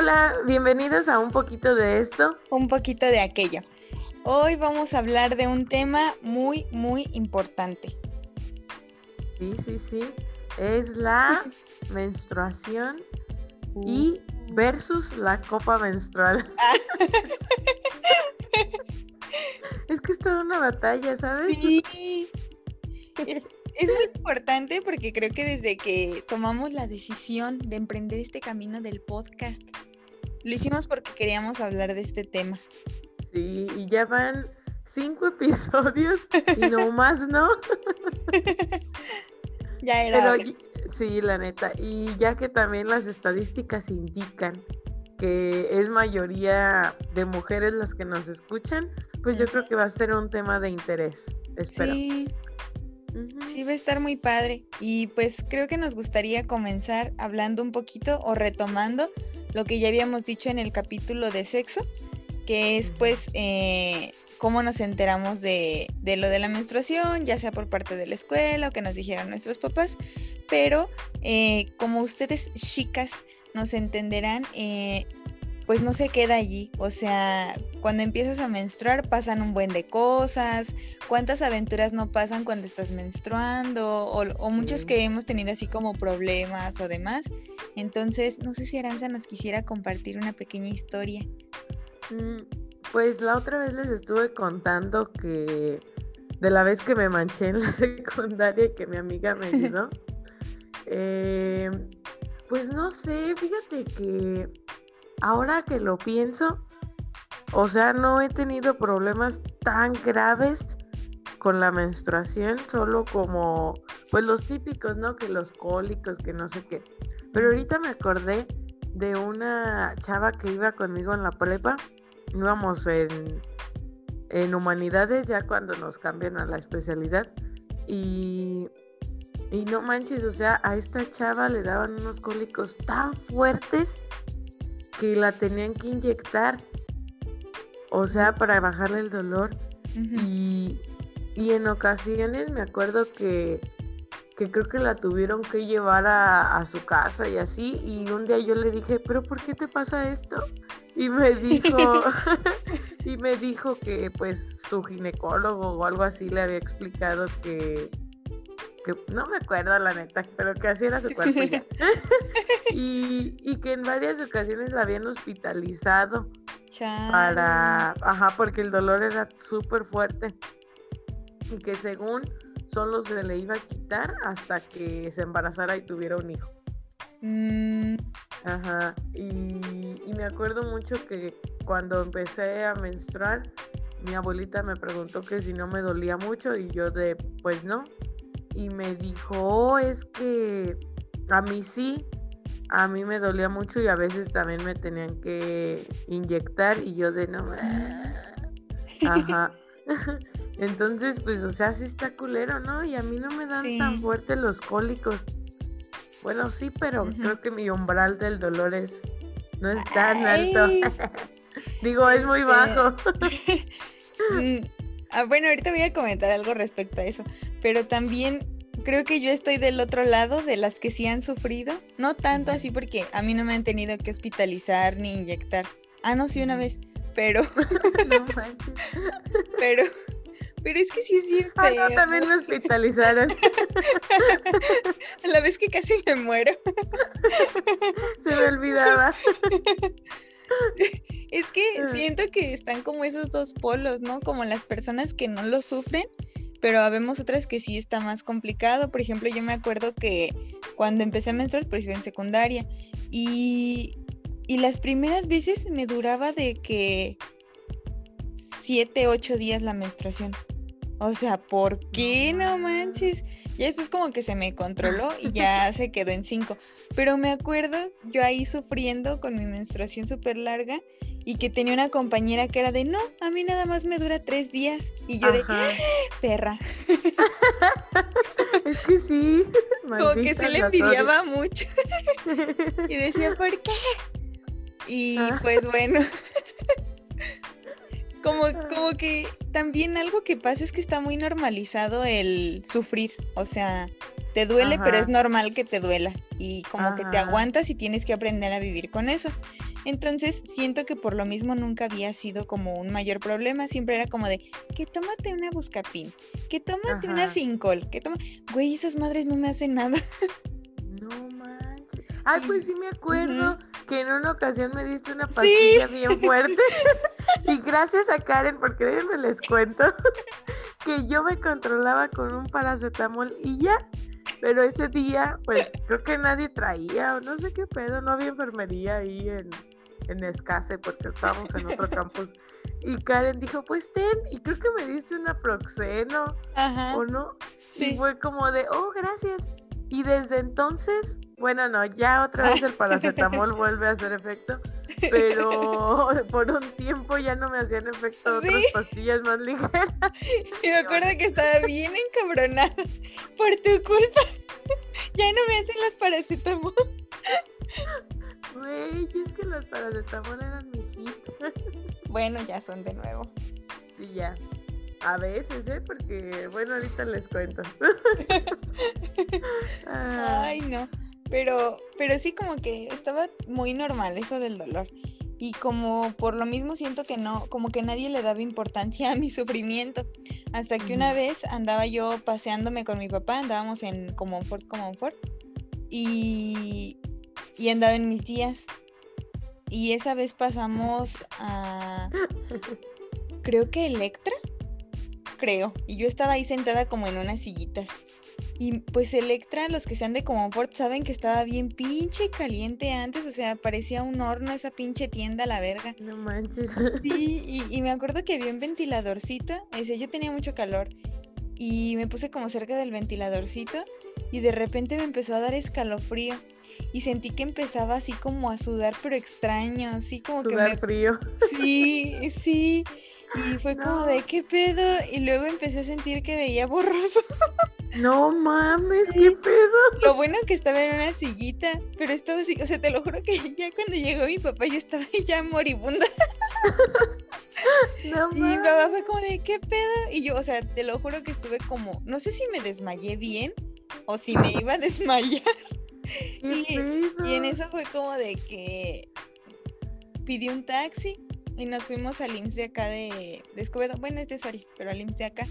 Hola, bienvenidos a un poquito de esto. Un poquito de aquello. Hoy vamos a hablar de un tema muy, muy importante. Sí, sí, sí. Es la menstruación y uh. versus la copa menstrual. es que es toda una batalla, ¿sabes? Sí. Es, muy importante porque creo que desde que tomamos la decisión de emprender este camino del podcast, lo hicimos porque queríamos hablar de este tema. Sí, y ya van cinco episodios y no más, ¿no? ya era. sí, la neta. Y ya que también las estadísticas indican que es mayoría de mujeres las que nos escuchan, pues yo creo que va a ser un tema de interés. Espero. Sí. Sí, va a estar muy padre. Y pues creo que nos gustaría comenzar hablando un poquito o retomando lo que ya habíamos dicho en el capítulo de sexo, que es pues eh, cómo nos enteramos de, lo de la menstruación, ya sea por parte de la escuela o que nos dijeron nuestros papás, pero eh, como ustedes chicas nos entenderán, eh, pues no se queda allí. O sea, cuando empiezas a menstruar pasan un buen de cosas. ¿Cuántas aventuras no pasan cuando estás menstruando? O, muchos que hemos tenido así como problemas o demás. Entonces, no sé si Aranza nos quisiera compartir una pequeña historia. Mm, pues la otra vez les estuve contando que de la vez que me manché en la secundaria y que mi amiga me ayudó. Eh, pues no sé, fíjate que ahora que lo pienso, o sea, no he tenido problemas tan graves con la menstruación, solo como, pues los típicos, ¿no? Que los cólicos, que no sé qué. Pero ahorita me acordé de una chava que iba conmigo en la prepa, íbamos en, en humanidades ya cuando nos cambian a la especialidad y, y no manches, o sea, a esta chava le daban unos cólicos tan fuertes que la tenían que inyectar, o sea, para bajarle el dolor. y, en ocasiones me acuerdo que, que creo que la tuvieron que llevar a, su casa y así. Y un día yo le dije, pero ¿por qué te pasa esto? Y me dijo, y me dijo que pues su ginecólogo o algo así le había explicado que, no me acuerdo la neta, pero que así era su cuerpo ya. y, y, que en varias ocasiones la habían hospitalizado para, ajá, porque el dolor era súper fuerte y que según solo se le iba a quitar hasta que se embarazara y tuviera un hijo. Mm. Ajá, y, y me acuerdo mucho que cuando empecé a menstruar, mi abuelita me preguntó que si no me dolía mucho y yo de, pues no, y me dijo, oh, es que a mí sí, a mí me dolía mucho y a veces también me tenían que inyectar y yo de no. Ajá. Entonces, pues, o sea, sí está culero, ¿no? Y a mí no me dan tan fuerte los cólicos. Bueno, sí, pero creo que mi umbral del dolor es no es tan alto. Digo, es muy este, bajo. Ah, bueno, ahorita voy a comentar algo respecto a eso pero también creo que yo estoy del otro lado de las que sí han sufrido. No tanto así porque a mí no me han tenido que hospitalizar ni inyectar. Ah, no, sí, una vez. Pero. no manches. Pero. Pero es que sí es bien feo. Ah, no, también me hospitalizaron. A la vez que casi me muero. Se me olvidaba. Es que ah. siento que están como esos dos polos, ¿no? Como las personas que no lo sufren pero habemos otras que sí está más complicado. Por ejemplo, yo me acuerdo que cuando empecé a menstruar, pues iba en secundaria y, y las primeras veces me duraba de que siete, ocho días la menstruación. O sea, ¿por qué no manches? Ya después como que se me controló y ya se quedó en cinco. Pero me acuerdo yo ahí sufriendo con mi menstruación súper larga y que tenía una compañera que era de, no, a mí nada más me dura tres días. Y yo de, ¡Ah, perra. es que sí. Como que se le envidiaba mucho. y decía, ¿por qué? Y pues bueno. Como, como que también algo que pasa es que está muy normalizado el sufrir. O sea, te duele, pero es normal que te duela. Y como que te aguantas y tienes que aprender a vivir con eso. Entonces siento que por lo mismo nunca había sido como un mayor problema, siempre era como de que tómate una buscapín, que tómate una cincol, que toma, güey, esas madres no me hacen nada. No manches. Ay, pues sí me acuerdo que en una ocasión me diste una pastilla bien fuerte. y gracias a Karen, porque déjenme les cuento que yo me controlaba con un paracetamol y ya. Pero ese día, pues creo que nadie traía, o no sé qué pedo, no había enfermería ahí en, en Escase porque estábamos en otro campus. Y Karen dijo, pues ten, y creo que me diste una proxeno, ¿o no? Sí. Y fue como de, oh, gracias. Y desde entonces, bueno, no, ya otra vez el paracetamol vuelve a hacer efecto, pero por un tiempo ya no me hacían efecto otras pastillas más ligeras. Y me acuerdo que estaba bien encabronada por tu culpa. Ya no me hacen las paracetamol. Güey, es que las paracetamol eran mi hit. Bueno, ya son de nuevo. Sí, ya. A veces, ¿eh? Porque, bueno, ahorita les cuento. Ay, no. Pero, pero sí como que estaba muy normal eso del dolor. Y como por lo mismo siento que no, como que nadie le daba importancia a mi sufrimiento. Hasta que una vez andaba yo paseándome con mi papá, andábamos en Comonfort, Comonfort. Y, y andaba en mis días. Y esa vez pasamos a. Creo que Electra. Creo. Y yo estaba ahí sentada como en unas sillitas. Y pues Electra, los que sean de Comfort saben que estaba bien pinche caliente antes, o sea, parecía un horno esa pinche tienda, la verga. No manches. Sí, y, me acuerdo que había un ventiladorcito, o sea, yo tenía mucho calor y me puse como cerca del ventiladorcito y de repente me empezó a dar escalofrío y sentí que empezaba así como a sudar, pero extraño, así como que me... frío. Sí, sí. Y fue como de qué pedo. Y luego empecé a sentir que veía borroso. No mames, qué pedo. Lo bueno que estaba en una sillita, pero estaba así, o sea, te lo juro que ya cuando llegó mi papá yo estaba ya moribunda. No y mi papá fue como de qué pedo. Y yo, o sea, te lo juro que estuve como, no sé si me desmayé bien o si me iba a desmayar. Y, y, en eso fue como de que pidió un taxi y nos fuimos al IMSS de acá de, de Escobedo. Bueno, es de Soria, pero al IMSS de acá.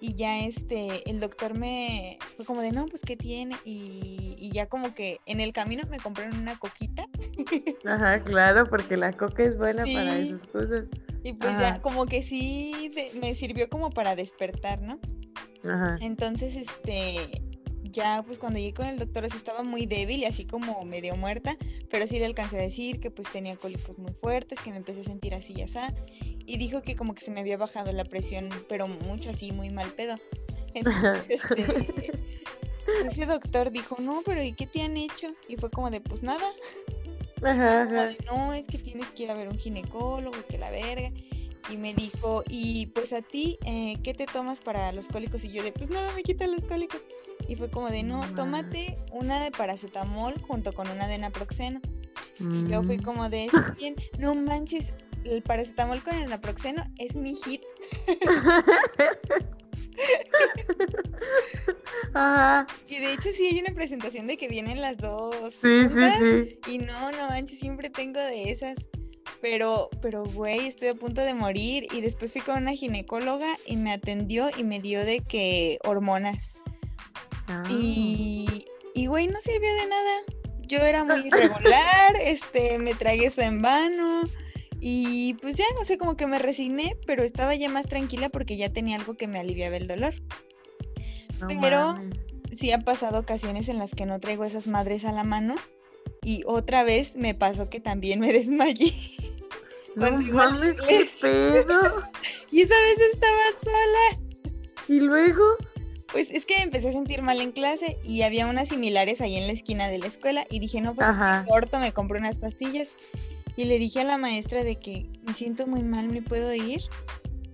Y ya este, el doctor me fue como de, no, pues, ¿qué tiene? Y, y ya como que en el camino me compraron una coquita. Ajá, claro, porque la coca es buena para esas cosas. Y pues ya, como que sí, me sirvió como para despertar, ¿no? Ajá. Entonces, este, ya pues cuando llegué con el doctor así estaba muy débil y así como medio muerta, pero sí le alcancé a decir que pues tenía cólicos muy fuertes, que me empecé a sentir así y así, y dijo que como que se me había bajado la presión, pero mucho así, muy mal pedo. Entonces, este, ese doctor dijo, no, pero ¿y qué te han hecho? Y fue como de, pues nada. no, es que tienes que ir a ver un ginecólogo, que la verga. Y me dijo, y pues a ti, eh, ¿qué te tomas para los cólicos? Y yo de, pues nada, me quita los cólicos. Y fue como de, no, tómate una de paracetamol junto con una de naproxeno. Y yo fui mm. como de, bien, no manches, el paracetamol con el naproxeno es mi hit. Y de hecho sí hay una presentación de que vienen las dos. Sí, sí, sí. Y no, no manches, siempre tengo de esas. Pero, pero, güey, estoy a punto de morir. Y después fui con una ginecóloga y me atendió y me dio de que hormonas. Ah. Y, y, güey, no sirvió de nada. Yo era muy irregular, este, me tragué eso en vano. Y pues ya, no sé, como que me resigné, pero estaba ya más tranquila porque ya tenía algo que me aliviaba el dolor. pero sí han pasado ocasiones en las que no traigo esas madres a la mano. Y otra vez me pasó que también me desmayé. No mames, qué pedo. y esa vez estaba sola. ¿Y luego? Pues es que empecé a sentir mal en clase y había unas similares ahí en la esquina de la escuela y dije, no, pues corto, me compré unas pastillas y le dije a la maestra de que me siento muy mal, me puedo ir.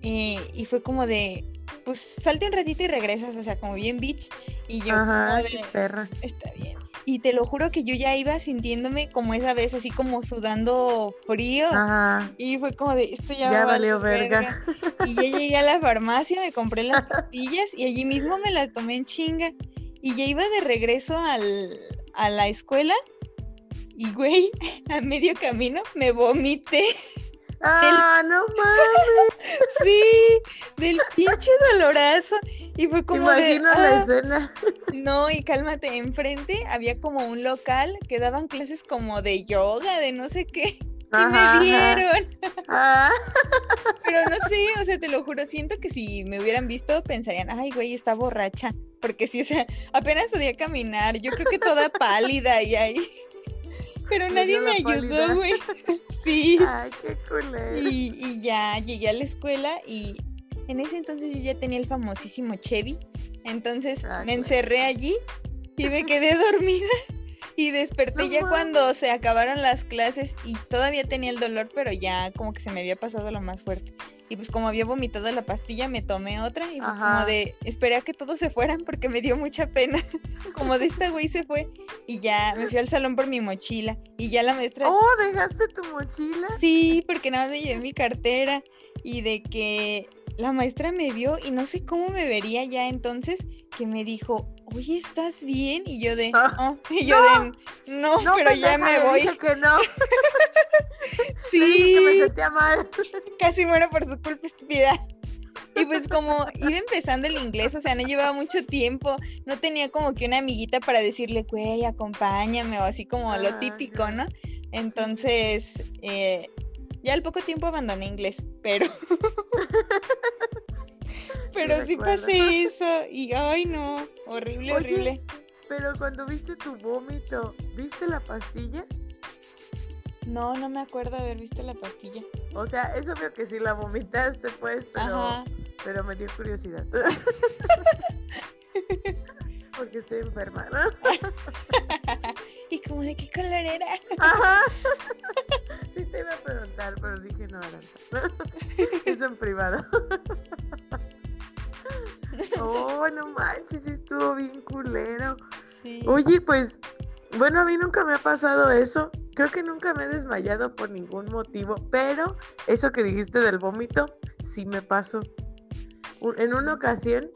Eh, y fue como de, pues salte un ratito y regresas, o sea, como bien bitch. Y yo, Ajá, perra. está bien. Y te lo juro que yo ya iba sintiéndome como esa vez, así como sudando frío. Ajá. Y fue como de, esto ya, ya valió verga. Y yo llegué a la farmacia, me compré las pastillas y allí mismo me las tomé en chinga. Y ya iba de regreso al, a la escuela Y güey, a medio camino me vomité. ¡Ah, no mames! Sí, del pinche dolorazo. Y fue como Imagino la ah, escena. No, y cálmate, enfrente había como un local que daban clases como de yoga, de no sé qué. Ajá, y me vieron. Ah, Pero no sé, o sea, te lo juro, siento que si me hubieran visto pensarían, ay, güey, está borracha. Porque sí, o sea, apenas podía caminar, yo creo que toda pálida y ahí. Pero nadie me ayudó, güey. Sí. ay, qué culero. Y, y ya llegué a la escuela y en ese entonces yo ya tenía el famosísimo Chevy. Entonces Ay, me encerré allí y me quedé dormida. Y desperté No ya cuando se acabaron las clases y todavía tenía el dolor, pero ya como que se me había pasado lo más fuerte. Y pues como había vomitado la pastilla, me tomé otra y fue como de, esperé a que todos se fueran porque me dio mucha pena. como de esta güey se fue y ya me fui al salón por mi mochila y ya la maestra... Oh, dejaste tu mochila. Sí, porque nada más me llevé mi cartera y de que la maestra me vio y no sé cómo me vería ya entonces que me dijo, oye, ¿estás bien? Y yo de, Ah, "Oh", y yo de, no, No, pero ya pendeja, me voy. Dije que no. Sí, que me sentía mal. casi muero por su culpa estúpida. Y pues como iba empezando el inglés, o sea, no llevaba mucho tiempo, no tenía como que una amiguita para decirle, güey, acompáñame o así como lo Ah, típico, ya. ¿no? Entonces, eh, ya al poco tiempo abandoné inglés, pero... pero sí recuerdo. pasé eso y, ay no, horrible, Oye, horrible. Pero cuando viste tu vómito, ¿viste la pastilla? No, no me acuerdo haber visto la pastilla. O sea, es obvio que sí la vomitaste, pues, pero, Ajá. pero me dio curiosidad. Porque estoy enferma, ¿no? ¿Y como de qué color era? Ajá. Sí te iba a preguntar, pero dije no, Aranza. Eso en privado. Oh, no manches, estuvo bien culero. Sí. Oye, pues, bueno, a mí nunca me ha pasado eso. Creo que nunca me he desmayado por ningún motivo, pero eso que dijiste del vómito, sí me pasó. En una ocasión,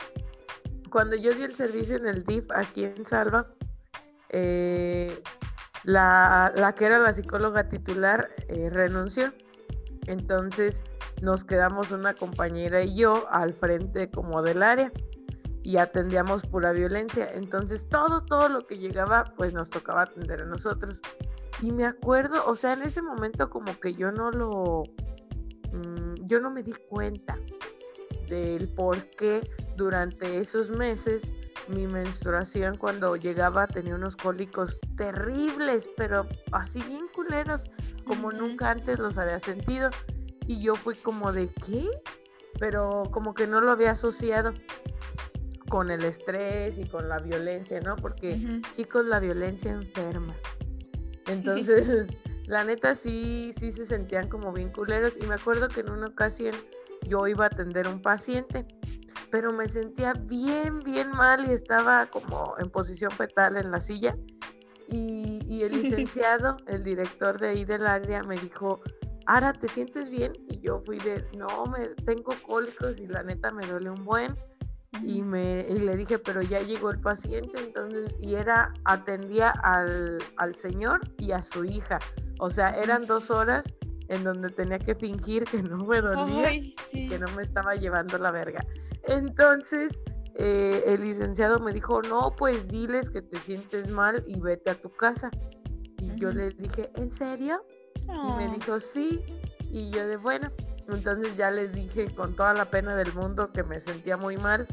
cuando yo di el servicio en el DIF aquí en Salva, eh, la, la que era la psicóloga titular eh, renunció. Entonces nos quedamos una compañera y yo al frente como del área y atendíamos pura violencia. Entonces todo, todo lo que llegaba, pues nos tocaba atender a nosotros. Y me acuerdo, o sea, en ese momento como que yo no lo, mm, yo no me di cuenta del por qué durante esos meses mi menstruación cuando llegaba tenía unos cólicos terribles, pero así bien culeros, como nunca antes los había sentido. Y yo fui como de, ¿qué? Pero como que no lo había asociado con el estrés y con la violencia, ¿no? Porque chicos, la violencia enferma. Entonces, la neta sí, sí se sentían como bien culeros. Y me acuerdo que en una ocasión yo iba a atender un paciente, pero me sentía bien, bien mal y estaba como en posición fetal en la silla. Y, y el licenciado, el director de ahí del área, me dijo, Ara, ¿te sientes bien? Y yo fui de, no, me tengo cólicos y la neta me duele un buen y me y le dije pero ya llegó el paciente entonces y era atendía al, al señor y a su hija o sea eran dos horas en donde tenía que fingir que no me dolía Ay, sí. que no me estaba llevando la verga entonces eh, el licenciado me dijo no pues diles que te sientes mal y vete a tu casa y yo le dije en serio y me Oh. dijo, sí. Y yo de bueno. Entonces ya les dije con toda la pena del mundo que me sentía muy mal.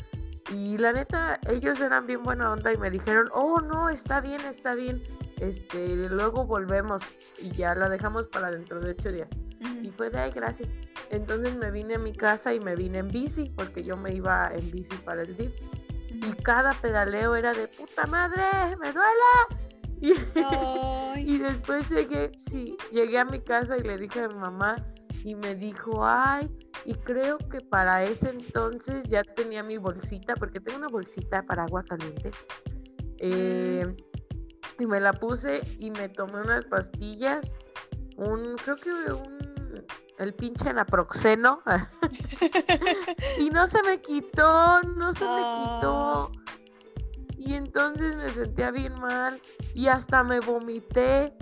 Y la neta, ellos eran bien buena onda y me dijeron, oh no, está bien, está bien. Este, luego volvemos y ya la dejamos para dentro de ocho días. Y fue de ay, gracias. Entonces me vine a mi casa y me vine en bici, porque yo me iba en bici para el DIF. Y cada pedaleo era de puta madre, me duele. Y, después llegué, sí, llegué a mi casa y le dije a mi mamá y me dijo, ay, y creo que para ese entonces ya tenía mi bolsita, porque tengo una bolsita para agua caliente. eh, y me la puse y me tomé unas pastillas, un, creo que un, el pinche naproxeno. y no se me quitó, no se me quitó. Y entonces me sentía bien mal y hasta me vomité.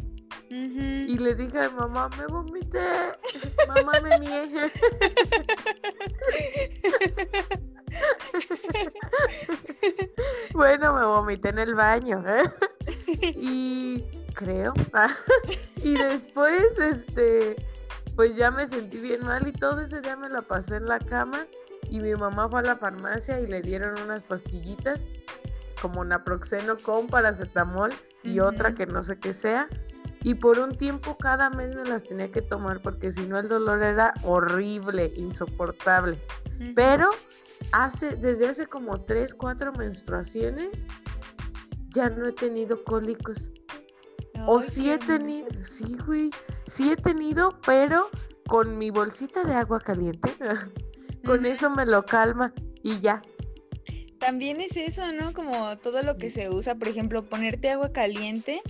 Y le dije a mi mamá, me vomité, mamá me niegue. bueno, me vomité en el baño. ¿eh? Y creo. y después, este, pues ya me sentí bien mal y todo ese día me la pasé en la cama y mi mamá fue a la farmacia y le dieron unas pastillitas como naproxeno con paracetamol y otra que no sé qué sea. Y por un tiempo cada mes me las tenía que tomar porque si no el dolor era horrible, insoportable. Pero hace, desde hace como tres, cuatro menstruaciones, ya no he tenido cólicos. o sí he tenido, sí, güey, sí he tenido, pero con mi bolsita de agua caliente, con eso me lo calma y ya. También es eso, ¿no? Como todo lo que se usa, por ejemplo, ponerte agua caliente.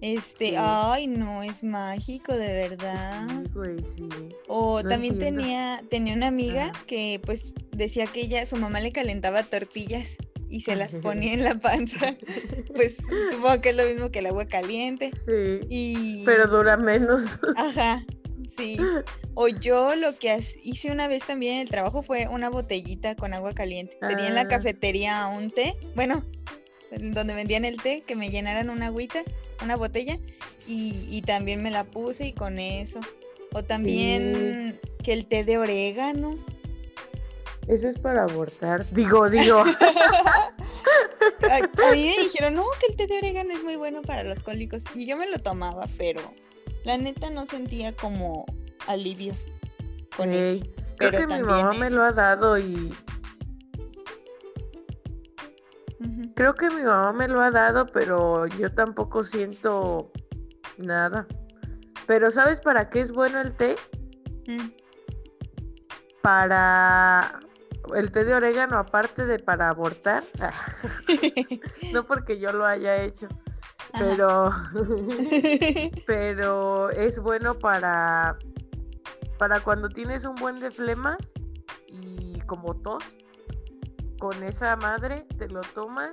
Este, ay, no, es mágico, de verdad. Sí, güey, sí. O también tenía, tenía una amiga que pues decía que ella, su mamá le calentaba tortillas y se las ponía en la panza. Pues supongo que es lo mismo que el agua caliente. Sí. Y... Pero dura menos. Ajá. Sí. O yo lo que hice una vez también en el trabajo fue una botellita con agua caliente. Pedí en la ah. cafetería un té, bueno, donde vendían el té, que me llenaran una agüita, una botella, y, también me la puse y con eso. O también que el té de orégano. Eso es para abortar. Digo, digo. a, mí me dijeron, no, que el té de orégano es muy bueno para los cólicos. Y yo me lo tomaba, pero la neta no sentía como alivio con eso. Creo que mi mamá me lo ha dado y. Creo que mi mamá me lo ha dado, pero yo tampoco siento nada. Pero ¿sabes para qué es bueno el té? Mm. Para el té de orégano, aparte de para abortar. no porque yo lo haya hecho pero pero es bueno para para cuando tienes un buen de flemas y como tos con esa madre te lo tomas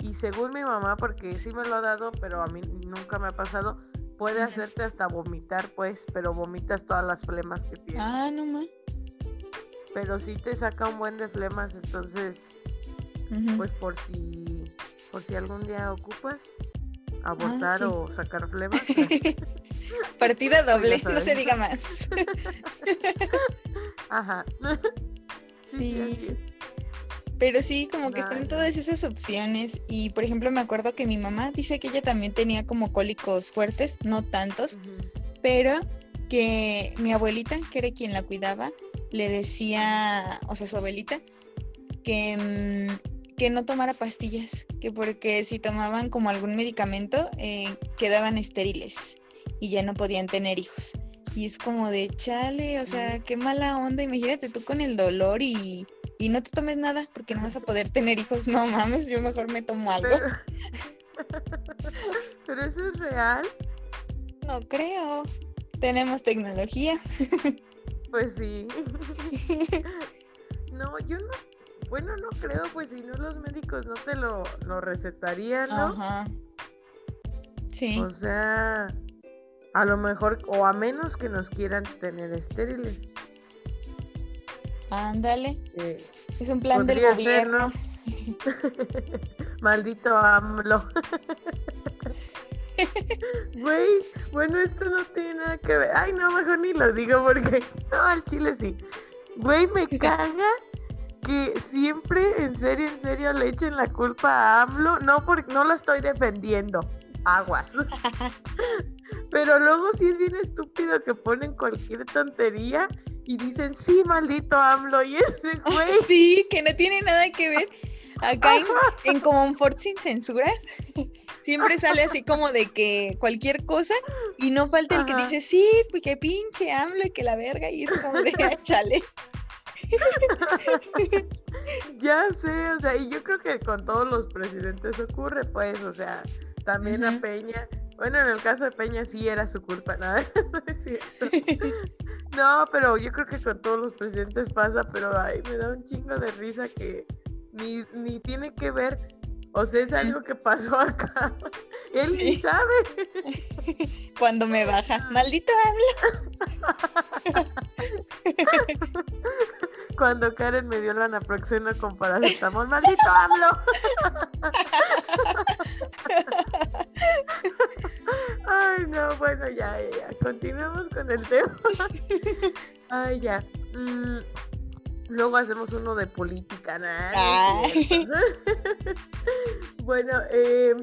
y según mi mamá porque sí me lo ha dado pero a mí nunca me ha pasado puede hacerte hasta vomitar pues pero vomitas todas las flemas que tienes. Ah no más pero sí te saca un buen de flemas entonces pues por si por si algún día ocupas abortar ah, o sacar flemas. Partida doble, no se diga más. Ajá. Sí. Pero sí, como que están todas esas opciones. Y por ejemplo, me acuerdo que mi mamá dice que ella también tenía como cólicos fuertes, no tantos, pero que mi abuelita, que era quien la cuidaba, le decía, o sea, su abuelita, que mm, que no tomara pastillas, que porque si tomaban como algún medicamento eh, quedaban estériles y ya no podían tener hijos. Y es como de chale, o sea, qué mala onda, imagínate tú con el dolor y, y no te tomes nada porque no vas a poder tener hijos. No mames, yo mejor me tomo algo. Pero, eso es real. No creo. Tenemos tecnología. Pues sí. No, yo no bueno, no creo, pues si no los médicos no te lo, lo recetarían, ¿no? Ajá. Sí. O sea, a lo mejor, o a menos que nos quieran tener estériles. Ándale. Eh, es un plan del gobierno. Maldito AMLO. Güey, bueno, esto no tiene nada que ver. Ay, no, mejor ni lo digo porque. No, al chile sí. Güey, me caga que siempre, en serio, en serio, le echen la culpa a AMLO. No, porque no lo estoy defendiendo. Aguas. Pero luego sí es bien estúpido que ponen cualquier tontería y dicen, sí, maldito AMLO. Y ese güey. Sí, que no tiene nada que ver. Acá en, en sin censuras, siempre sale así como de que cualquier cosa y no falta el que dice, sí, pues que pinche AMLO y que la verga y es como de, ah, chale. ya sé, o sea, y yo creo que con todos los presidentes ocurre, pues, o sea, también a Peña, bueno, en el caso de Peña sí era su culpa, nada, no es cierto. No, pero yo creo que con todos los presidentes pasa, pero ay, me da un chingo de risa que ni, ni tiene que ver, o sea, es algo que pasó acá. Él ni sabe. cuando me baja. Maldito AMLO. Cuando Karen me dio la naproxeno con paracetamol, maldito AMLO. Ay, no, bueno, ya, ya, continuamos con el tema. Ay, ya. Mm, luego hacemos uno de política, ¿no? bueno, eh,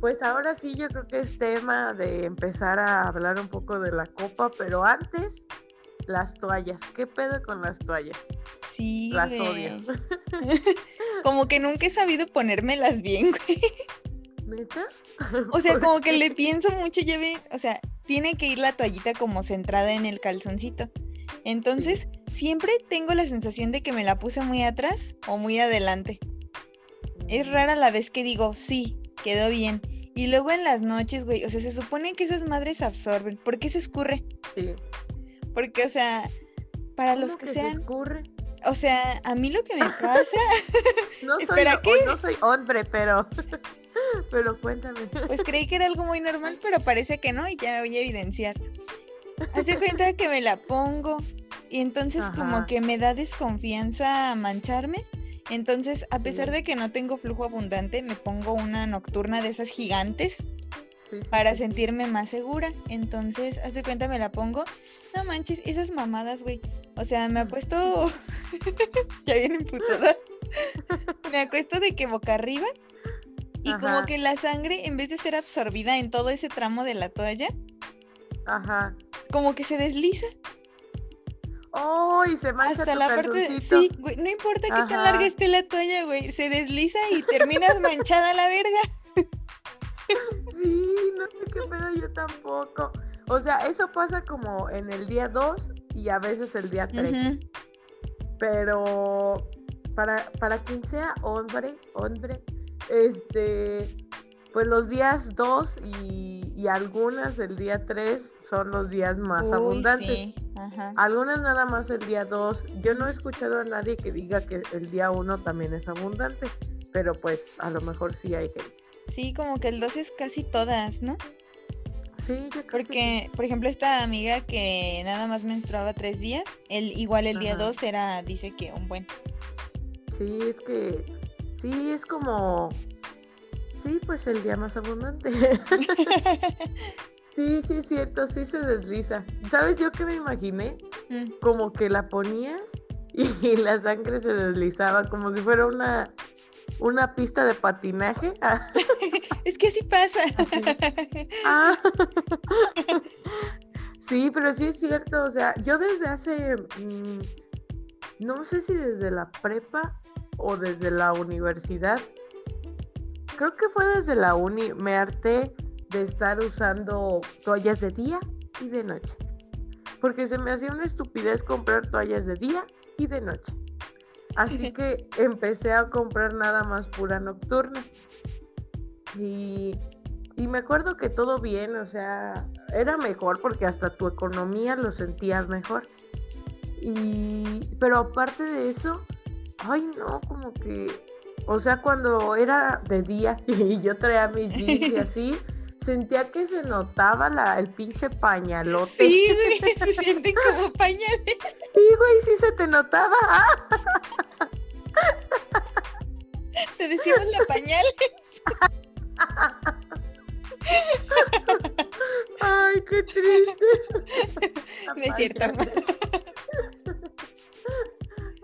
pues ahora sí yo creo que es tema de empezar a hablar un poco de la copa, pero antes las toallas. ¿Qué pedo con las toallas? Sí. Las odio. como que nunca he sabido ponérmelas bien, güey. ¿Neta? O sea, como que le pienso mucho, ya ve, o sea, tiene que ir la toallita como centrada en el calzoncito. Entonces, siempre tengo la sensación de que me la puse muy atrás o muy adelante. Es rara la vez que digo, sí, quedó bien. Y luego en las noches, güey, o sea, se supone que esas madres absorben. ¿Por qué se escurre? Sí. Porque, o sea, para los ¿Cómo que se sean, escurre? o sea, a mí lo que me pasa, No soy, Espera, o- ¿qué? no soy hombre, pero pero cuéntame. pues creí que era algo muy normal, pero parece que no y ya me voy a evidenciar. Hace cuenta que me la pongo y entonces como que me da desconfianza mancharme. Entonces, a pesar de que no tengo flujo abundante, me pongo una nocturna de esas gigantes para sentirme más segura. Entonces, hace cuenta me la pongo. No manches, esas mamadas, güey. O sea, me acuesto. ya viene emputada. me acuesto de que boca arriba. Y como que la sangre, en vez de ser absorbida en todo ese tramo de la toalla, Ajá. como que se desliza ¡Oh! Y se mancha hasta tu la parte. Sí, güey, no importa qué tan larga esté la toalla, güey. Se desliza y terminas manchada la verga. Sí, no sé qué pedo yo tampoco. O sea, eso pasa como en el día 2 y a veces el día 3. Ujú. Pero para, para quien sea hombre, hombre, este, pues los días 2 y, y algunas el día 3 son los días más Uy, abundantes. sí. Ajá. Algunas nada más el día 2. Yo no he escuchado a nadie que diga que el día 1 también es abundante. Pero pues a lo mejor sí hay gente. Sí, como que el 2 es casi todas, ¿no? Sí, yo creo que. Porque, por ejemplo, esta amiga que nada más menstruaba tres días, el, igual el día Ajá. 2 era, dice que un buen. Sí, es que sí, es como, sí, pues el día más abundante. sí, sí, es cierto, sí se desliza. ¿Sabes yo qué me imaginé? Mm. Como que la ponías y la sangre se deslizaba, como si fuera una, una pista de patinaje. es que así pasa. Ah. sí, pero sí es cierto, o sea, yo desde hace, mm, no sé si desde la prepa o desde la universidad, creo que fue desde la uni, me harté de estar usando toallas de día y de noche. Porque se me hacía una estupidez comprar toallas de día y de noche. Así que empecé a comprar nada más pura nocturna. Y, y me acuerdo que todo bien, o sea, era mejor porque hasta tu economía lo sentías mejor. Y, pero aparte de eso, ay no, como que, o sea, cuando era de día y yo traía mis jeans y así, sentía que se notaba la, el pinche pañalote. sí, güey, se sienten como pañales. Sí, güey, sí se te notaba. Te decimos la pañal. Ay, qué triste. No es cierto.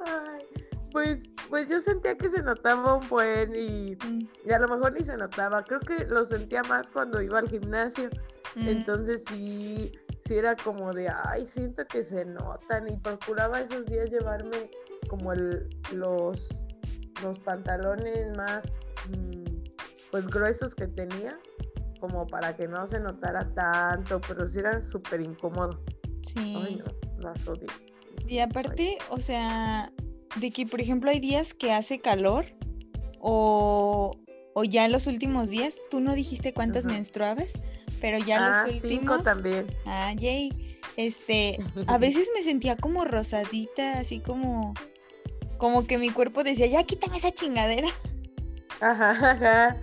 Ay, pues, pues yo sentía que se notaba un buen y, Mm, y a lo mejor ni se notaba. Creo que lo sentía más cuando iba al gimnasio. mm. Entonces sí, sí era como de, ay, siento que se notan. Y procuraba esos días llevarme como el, los, los pantalones más, mm, pues gruesos que tenía, como para que no se notara tanto, pero sí era súper incómodo. Ay, Sí. no, las odio. Y aparte, o sea, de que por ejemplo hay días que hace calor o, o ya en los últimos días, tú no dijiste cuántos Ajá. menstruabas, pero ya ah, los cinco últimos. también. Ah, yay. Este, a veces me sentía como rosadita, así como, como que mi cuerpo decía, ya quítame esa chingadera. Ajá, ajá.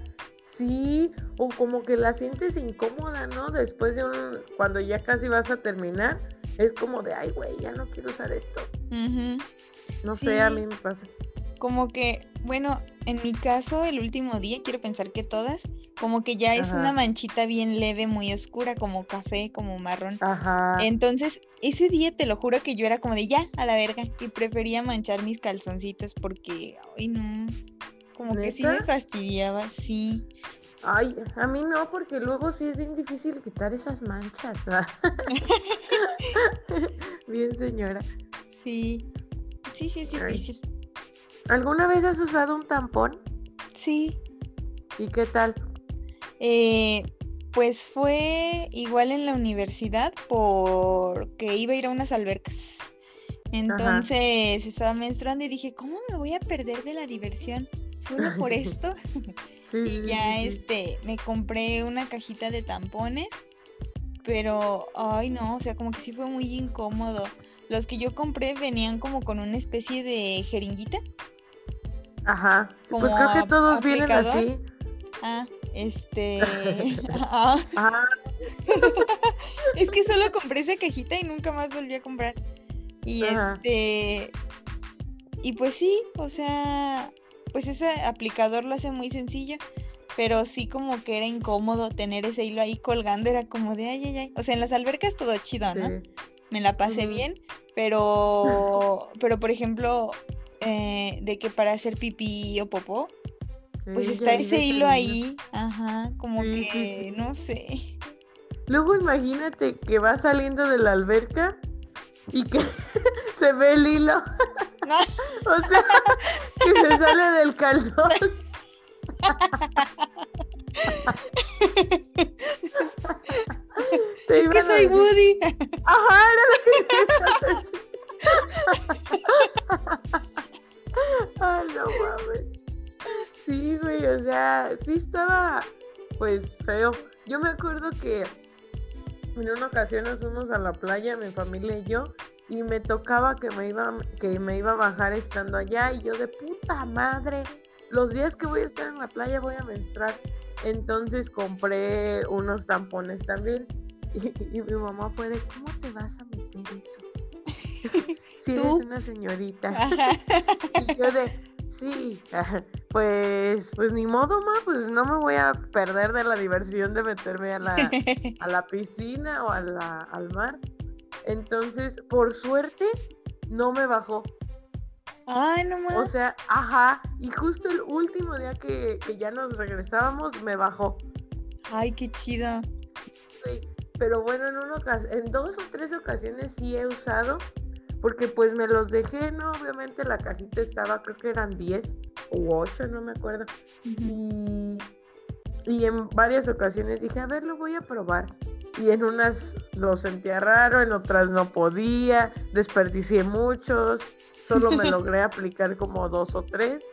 Sí, o como que la sientes incómoda, ¿no? Después de un, cuando ya casi vas a terminar, es como de, ay, güey, ya no quiero usar esto. No sé, a mí me pasa. Como que, bueno, en mi caso, el último día, quiero pensar que todas, como que ya es una manchita bien leve, muy oscura, como café, como marrón. Ajá. Entonces, ese día te lo juro que yo era como de ya, a la verga, y prefería manchar mis calzoncitos porque, ay, no, como que sí me fastidiaba, sí. Ay, a mí no, porque luego sí es bien difícil quitar esas manchas. bien, señora. Sí, sí, sí es difícil. ¿Alguna vez has usado un tampón? Sí. ¿Y qué tal? Eh, pues fue igual en la universidad porque iba a ir a unas albercas. Entonces estaba menstruando y dije, ¿cómo me voy a perder de la diversión? ¿Solo por esto? y ya este, me compré una cajita de tampones, pero, ay no, o sea, como que sí fue muy incómodo. Los que yo compré venían como con una especie de jeringuita. Ajá, pues creo que todos vienen así. Ah, este. Ah. Ah. es que solo compré esa cajita y nunca más volví a comprar. Y este. Y pues sí, o sea, pues ese aplicador lo hace muy sencillo. Pero sí como que era incómodo tener ese hilo ahí colgando, era como de ay, ay, ay. O sea, en las albercas todo chido, ¿no? Me la pasé bien, pero, pero por ejemplo, eh, de que para hacer pipí o popó, pues está ese hilo ahí, ajá, como que, no sé. Luego imagínate que va saliendo de la alberca y que se ve el hilo. o sea, que se sale del calzón. es que soy Woody. Ajá, era lo que Ay, no mames. Sí, güey, o sea, sí estaba, pues, feo. Yo me acuerdo que en una ocasión nos fuimos a la playa, mi familia y yo, y me tocaba que me iba, que me iba a bajar estando allá, y yo de puta madre, los días que voy a estar en la playa voy a menstruar. Entonces compré unos tampones también. Y, mi mamá fue de, ¿cómo te vas a meter eso? si eres una señorita. y yo de, Sí, pues, pues ni modo, ma, pues no me voy a perder de la diversión de meterme a la, a la piscina o a la, al mar. Entonces, por suerte, no me bajó. Ay, no más. O sea, ajá, y justo el último día que, que ya nos regresábamos, me bajó. Ay, qué chida. Sí, pero bueno, en, una en dos o tres ocasiones sí he usado porque pues me los dejé, ¿no? Obviamente la cajita estaba, creo que eran 10 u 8, no me acuerdo. y, y en varias ocasiones dije, a ver, lo voy a probar. Y en unas lo sentía raro, en otras no podía, desperdicié muchos, solo me logré aplicar como dos o tres.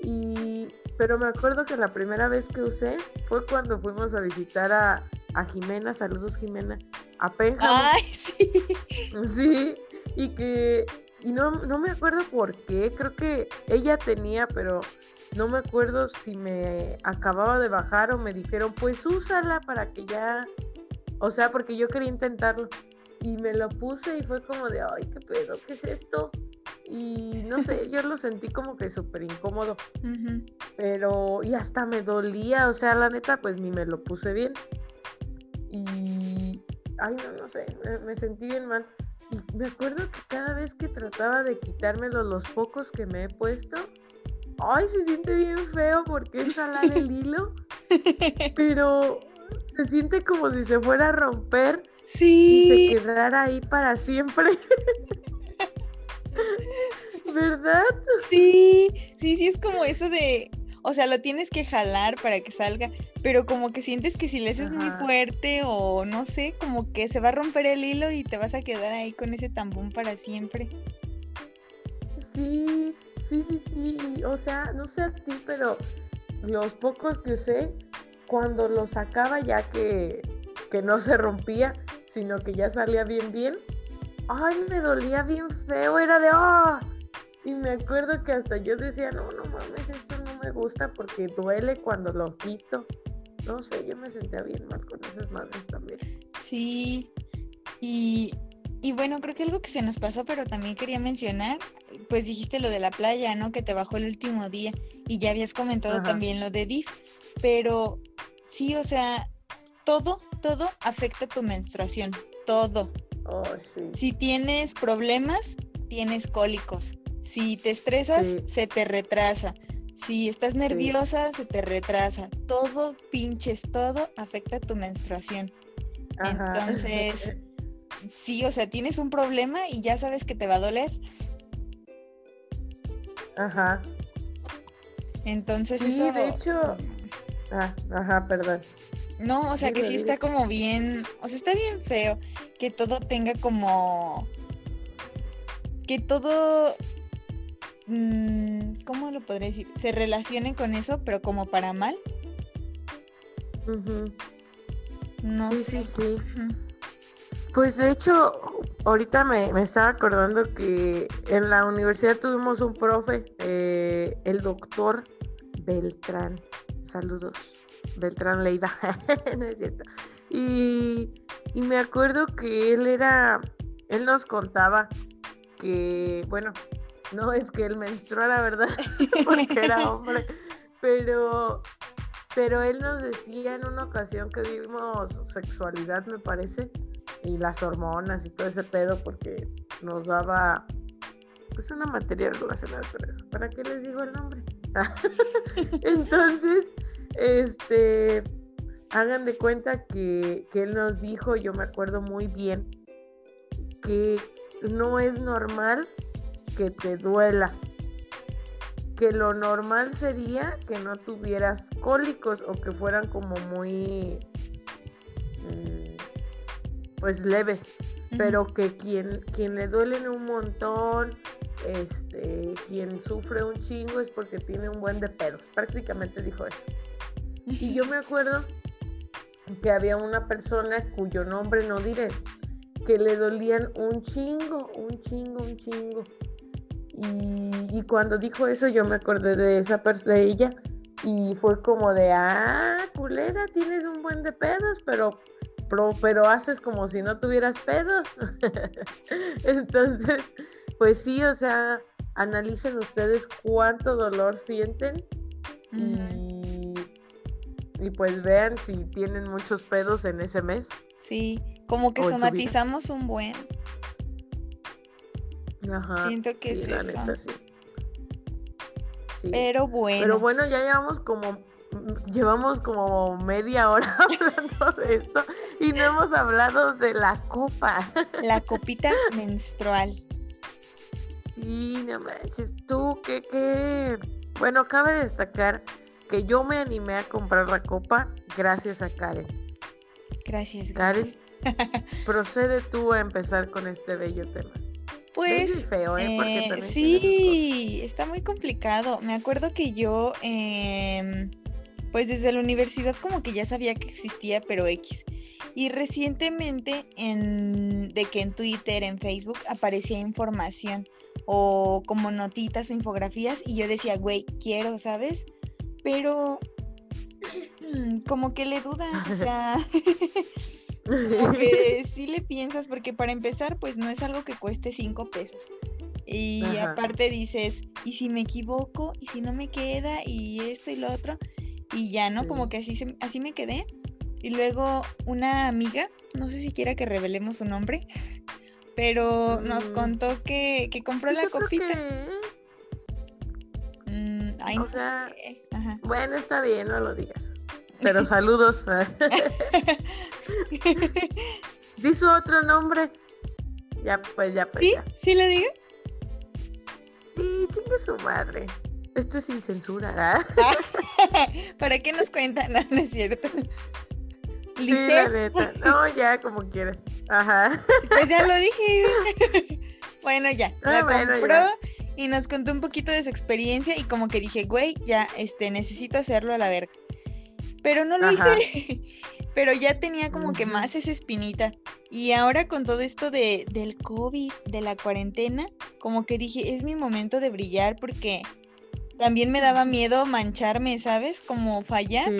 Y, pero me acuerdo que la primera vez que usé fue cuando fuimos a visitar a, a Jimena, saludos Jimena, a Penja. Ay, sí. Sí, y que, y no, no me acuerdo por qué, creo que ella tenía, pero no me acuerdo si me acababa de bajar o me dijeron, pues úsala para que ya, o sea, porque yo quería intentarlo. Y me lo puse y fue como de, ay, qué pedo, ¿qué es esto? Y no sé, yo lo sentí como que súper incómodo. Pero, y hasta me dolía, o sea, la neta, pues ni me lo puse bien. Y, ay, no, no sé, me sentí bien mal. Y me acuerdo que cada vez que trataba de quitármelo los pocos que me he puesto, ay, se siente bien feo porque es salar el hilo, pero se siente como si se fuera a romper sí. y se quedara ahí para siempre. ¿Verdad? Sí, sí, sí, es como eso de, o sea, lo tienes que jalar para que salga, pero como que sientes que si le haces muy fuerte o no sé, como que se va a romper el hilo y te vas a quedar ahí con ese tambón para siempre. Sí, sí, sí, sí, o sea, no sé a ti, pero los pocos que usé, cuando lo sacaba ya que, que no se rompía, sino que ya salía bien, bien, ay, me dolía bien feo, era de, ah, y me acuerdo que hasta yo decía, no, no mames, eso no me gusta porque duele cuando lo quito. no sé, yo me sentía bien mal con esas madres también. Sí, y, y bueno, creo que algo que se nos pasó, pero también quería mencionar, pues dijiste lo de la playa, ¿no? Que te bajó el último día y ya habías comentado también lo de DIF, pero sí, o sea, todo, todo afecta tu menstruación, todo. Oh, sí. Si tienes problemas, tienes cólicos. Si te estresas, se te retrasa. Si estás nerviosa, se te retrasa. Todo, pinches, todo afecta tu menstruación. Entonces, sí, o sea, tienes un problema y ya sabes que te va a doler. Ajá. Entonces, sí, de hecho. Ah, ajá, perdón. No, o sea, que sí está como bien, o sea, está bien feo que todo tenga como que todo mmm, ¿cómo lo podría decir? Se relacione con eso, pero como para mal. No sí, Sí, sí. Pues de hecho, ahorita me, estaba acordando que en la universidad tuvimos un profe, eh, el doctor Beltrán. Saludos. Beltrán Leiva. no es cierto. Y, y me acuerdo que él era, él nos contaba que, bueno, no es que él menstruara, ¿verdad? Porque era hombre, pero pero él nos decía en una ocasión que vimos sexualidad, me parece, y las hormonas y todo ese pedo, porque nos daba pues una materia relacionada con eso. ¿Para qué les digo el nombre? Entonces, este, hagan de cuenta que, que él nos dijo, yo me acuerdo muy bien, que no es normal que te duela que lo normal sería que no tuvieras cólicos o que fueran como muy mm, pues leves, pero que quien, quien le duelen un montón, este, quien sufre un chingo es porque tiene un buen de pedos, prácticamente dijo eso. Y yo me acuerdo que había una persona cuyo nombre no diré, que le dolían un chingo, un chingo, un chingo. Y, cuando dijo eso yo me acordé de esa persona, de ella, y fue como de, ah, culera, tienes un buen de pedos, pero, pero, haces como si no tuvieras pedos. Entonces, pues sí, o sea, analicen ustedes cuánto dolor sienten y, y, pues vean si tienen muchos pedos en ese mes. Sí, como que somatizamos un buen. Siento que es eso. Pero bueno. Pero bueno, ya llevamos como llevamos como media hora hablando de esto y no hemos hablado de la copa. La copita menstrual. Sí, no manches, tú qué qué bueno, cabe destacar que yo me animé a comprar la copa gracias a Karen. Gracias, Karen. procede tú a empezar con este bello tema. Pues feo, ¿eh? eh sí, está muy complicado. Me acuerdo que yo, em, pues desde la universidad como que ya sabía que existía, pero X. Y recientemente en, de que en Twitter, en Facebook aparecía información o como notitas o infografías y yo decía, güey, quiero, ¿sabes? Pero como que le dudas, o sea, Como que sí le piensas, porque para empezar, pues no es algo que cueste cinco pesos. Y aparte dices, ¿y si me equivoco? ¿Y si no me queda? Y esto y lo otro. Y ya, ¿no? Como que así, así me quedé. Y luego una amiga, no sé si quiera que revelemos su nombre, pero nos mm. contó que, que compró la copita. Bueno, está bien, no lo digas. Pero saludos. Di su otro nombre. Ya, pues, ya, pues. ¿Sí? ¿Sí le digo? Sí, chingue su madre. Esto es sin censura, ¿ah? ¿Para qué nos cuentan? No, no es cierto. Sí, la neta. No, ya, como quieras. Ajá. Pues ya lo dije. bueno, ya. Ah, la compró y nos contó un poquito de su experiencia y como que dije, güey, ya, este, necesito hacerlo a la verga pero no lo hice. pero ya tenía como que más esa espinita. Y ahora con todo esto de, del COVID, de la cuarentena, como que dije, es mi momento de brillar porque también me daba miedo mancharme, ¿sabes? Como fallar.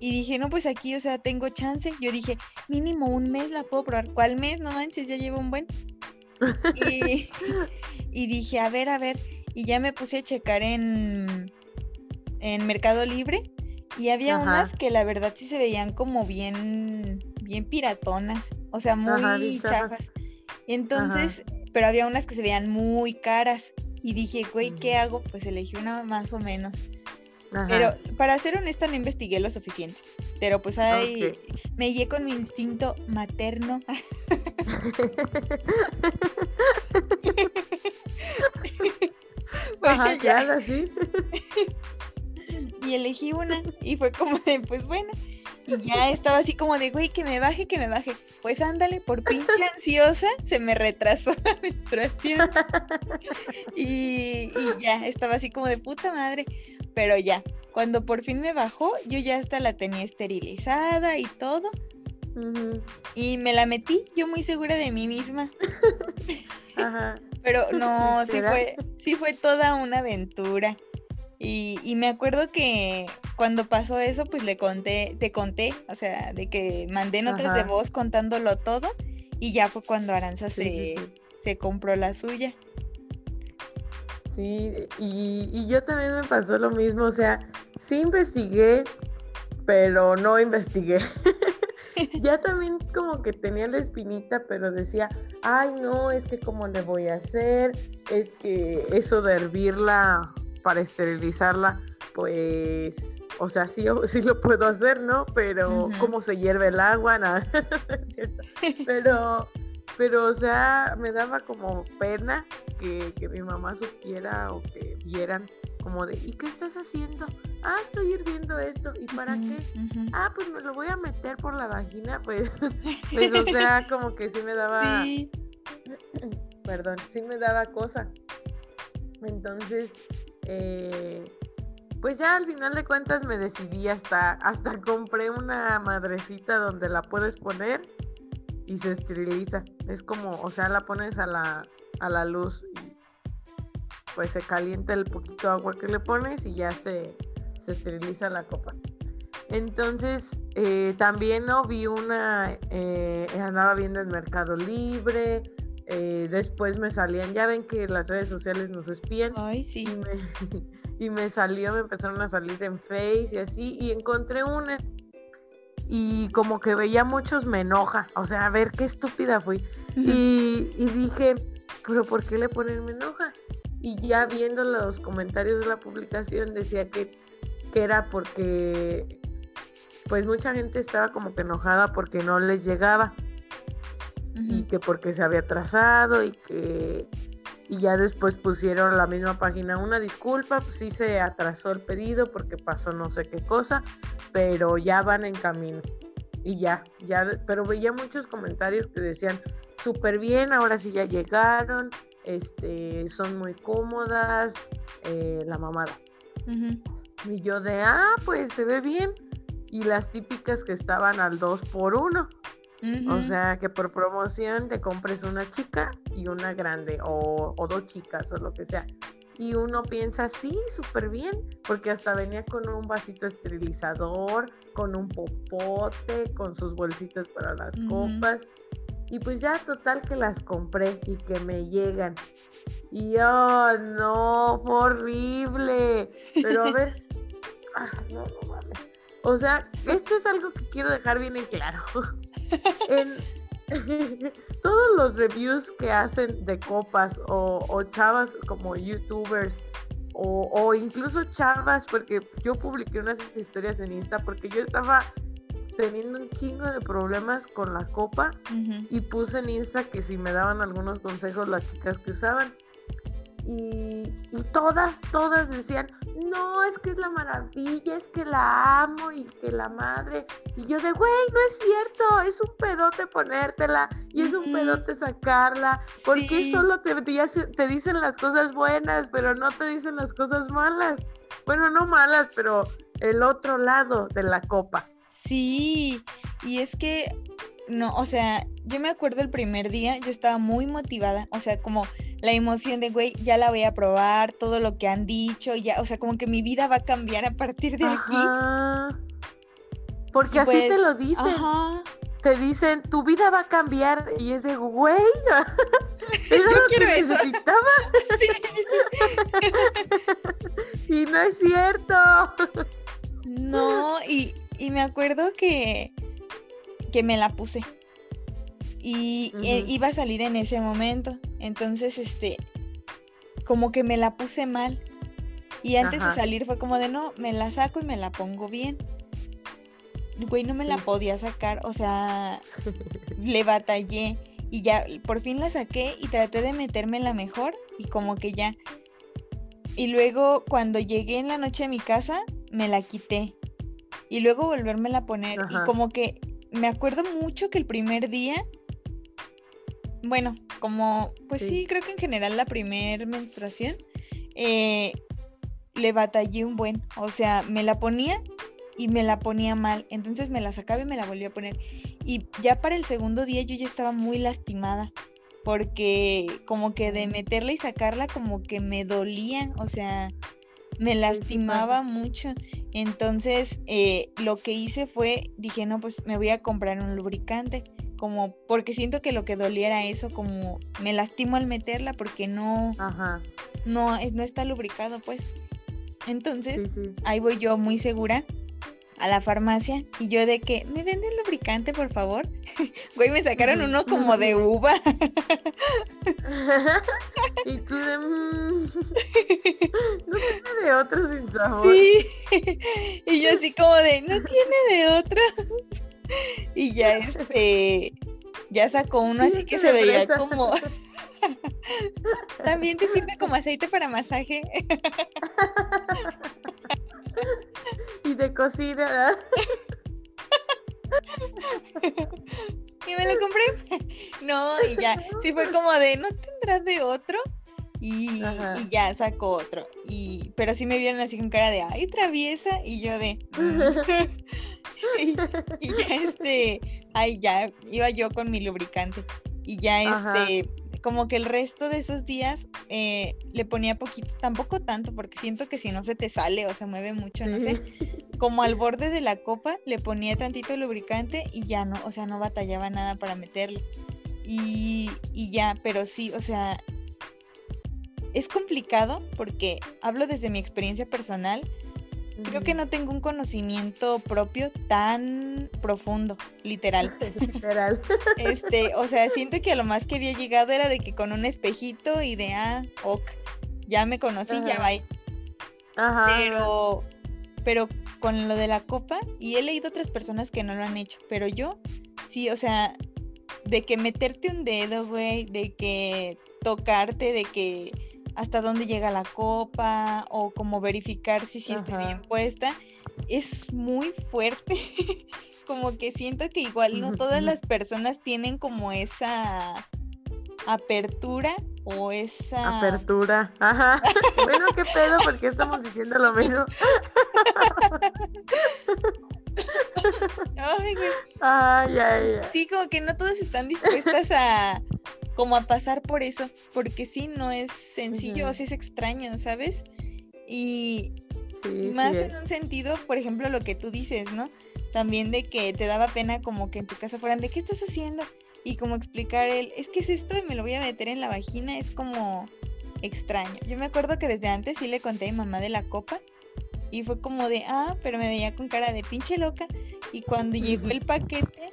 Y dije, no, pues aquí, o sea, tengo chance. Yo dije, mínimo un mes la puedo probar. ¿Cuál mes? No manches, ya llevo un buen. Y, y dije, a ver, a ver. Y ya me puse a checar en, en Mercado Libre. Y había unas que la verdad sí se veían como bien, bien piratonas. O sea, muy chafas. Entonces, pero había unas que se veían muy caras. Y dije, güey, ¿qué hago? Pues elegí una más o menos. Pero para ser honesta no investigué lo suficiente. Pero pues ahí me guié con mi instinto materno. Ajá, ya. sí. y elegí una y fue como de, pues bueno. Y ya estaba así como de, güey, que me baje, que me baje. Pues ándale, por pinche ansiosa, se me retrasó la menstruación. y, y ya, estaba así como de puta madre. Pero ya, cuando por fin me bajó, yo ya hasta la tenía esterilizada y todo. Y me la metí, yo muy segura de mí misma. Ajá. Pero no, sí fue, sí fue toda una aventura. Y, y, me acuerdo que cuando pasó eso, pues le conté, te conté, o sea, de que mandé notas de voz contándolo todo. Y ya fue cuando Aranza se, se compró la suya. Sí, y, y, yo también me pasó lo mismo, o sea, sí investigué, pero no investigué. ya también como que tenía la espinita, pero decía, ay no, es que cómo le voy a hacer, es que eso de hervirla para esterilizarla, pues, o sea, sí, sí lo puedo hacer, ¿no? Pero cómo se hierve el agua, nada. pero pero, o sea, me daba como pena que, mi mamá supiera o que vieran como de, ¿y qué estás haciendo? Ah, estoy hirviendo esto. ¿Y para qué? Ah, pues me lo voy a meter por la vagina. Pues, pues o sea, como que sí me daba... Sí. Perdón, sí me daba cosa. Entonces, eh, pues ya al final de cuentas me decidí hasta, hasta compré una madrecita donde la puedes poner y se esteriliza. Es como, o sea, la pones a la, a la luz y pues se calienta el poquito agua que le pones y ya se, se esteriliza la copa. Entonces, eh, también no vi una, eh, andaba viendo en Mercado Libre, eh, después me salían, ya ven que las redes sociales nos espían. Ay, sí. Y me, y me salió, me empezaron a salir en Face y así, y encontré una y como que veía muchos me enoja, o sea, a ver qué estúpida fui. Y, dije, pero ¿por qué le ponen me enoja? Y ya viendo los comentarios de la publicación decía que, que era porque pues mucha gente estaba como que enojada porque no les llegaba y que porque se había atrasado y que y ya después pusieron la misma página una disculpa, pues sí se atrasó el pedido porque pasó no sé qué cosa, pero ya van en camino. Y ya, ya, pero veía muchos comentarios que decían, súper bien, ahora sí ya llegaron, este, son muy cómodas, eh, la mamada. Y yo de, ah, pues se ve bien. Y las típicas que estaban al 2 por 1 o sea, que por promoción te compres una chica y una grande, o, dos chicas, o lo que sea. Y uno piensa, sí, súper bien, porque hasta venía con un vasito esterilizador, con un popote, con sus bolsitas para las copas. Y pues ya total que las compré y que me llegan. Y oh, no, fue horrible. Pero a ver, ah, no, no mames. O sea, esto es algo que quiero dejar bien en claro. en todos los reviews que hacen de copas o, chavas como youtubers o, incluso chavas, porque yo publiqué unas historias en Insta porque yo estaba teniendo un chingo de problemas con la copa y puse en Insta que si me daban algunos consejos las chicas que usaban. Y, y, todas, todas decían, no, es que es la maravilla, es que la amo y que la madre. Y yo de, güey, no es cierto, es un pedote ponértela y es un pedote sacarla. Porque solo te, te dicen las cosas buenas, pero no te dicen las cosas malas? Bueno, no malas, pero el otro lado de la copa. Sí, y es que, no, o sea, yo me acuerdo el primer día, yo estaba muy motivada, o sea, como la emoción de, güey, ya la voy a probar, todo lo que han dicho, ya, o sea, como que mi vida va a cambiar a partir de aquí. Porque así te pues, lo dicen. Ajá. Te dicen, tu vida va a cambiar y es de, güey, yo quiero eso. necesitaba. y no es cierto. No, y, y me acuerdo que, que me la puse. Y eh, iba a salir en ese momento. Entonces, este, como que me la puse mal. Y antes de salir fue como de, no, me la saco y me la pongo bien. Güey, no me la podía sacar, o sea, le batallé. Y ya, por fin la saqué y traté de meterme la mejor y como que ya. Y luego cuando llegué en la noche a mi casa, me la quité. Y luego volverme a poner. Y como que me acuerdo mucho que el primer día, bueno, como, pues sí, creo que en general la primer menstruación, eh, le batallé un buen. O sea, me la ponía y me la ponía mal. Entonces me la sacaba y me la volvía a poner. Y ya para el segundo día yo ya estaba muy lastimada. Porque como que de meterla y sacarla como que me dolía. O sea, me lastimaba mucho. Entonces eh, lo que hice fue, dije, no, pues me voy a comprar un lubricante. Como, porque siento que lo que doliera eso, como me lastimo al meterla porque no, Ajá. no, no está lubricado, pues. Entonces, ahí voy yo muy segura a la farmacia y yo de que, ¿me vende un lubricante, por favor? Güey, me sacaron uno como de uva. y tú de... Mm, no tiene de otro sin sabor. Sí. y yo así como de, no tiene de otro. y ya este, ya sacó uno así que se veía como... También te sirve como aceite para masaje. y de cocina. y me lo compré. No, y ya. Sí fue como de, ¿no tendrás de otro? Y, ya sacó otro. Y, pero sí me vieron así con cara de, ay, traviesa. Y yo de. Mm". y, ya este. Ay, ya iba yo con mi lubricante. Y ya este como que el resto de esos días eh, le ponía poquito, tampoco tanto, porque siento que si no se te sale o se mueve mucho, no sé, como al borde de la copa le ponía tantito lubricante y ya no, o sea, no batallaba nada para meterlo. Y, y ya, pero sí, o sea, es complicado porque hablo desde mi experiencia personal Creo que no tengo un conocimiento propio tan profundo, literal. literal. Este, o sea, siento que a lo más que había llegado era de que con un espejito y de ah, ok, ya me conocí, ya va. Ajá. Pero, pero con lo de la copa, y he leído otras personas que no lo han hecho, pero yo, sí, o sea, de que meterte un dedo, güey, de que tocarte, de que hasta dónde llega la copa o como verificar si sí está bien puesta, es muy fuerte. como que siento que igual no todas las personas tienen como esa apertura o esa apertura. Ajá. bueno, qué pedo porque estamos diciendo lo mismo. Ay, güey. Ay, ay, ay. Sí, como que no todas están dispuestas a como a pasar por eso, porque sí, no es sencillo, así es extraño, ¿sabes? Y más en un sentido, por ejemplo, lo que tú dices, ¿no? También de que te daba pena como que en tu casa fueran de, ¿qué estás haciendo? Y como explicar el, es que es esto y me lo voy a meter en la vagina, es como extraño. Yo me acuerdo que desde antes sí le conté a mi mamá de la copa y fue como de, ah, pero me veía con cara de pinche loca. Y cuando llegó el paquete,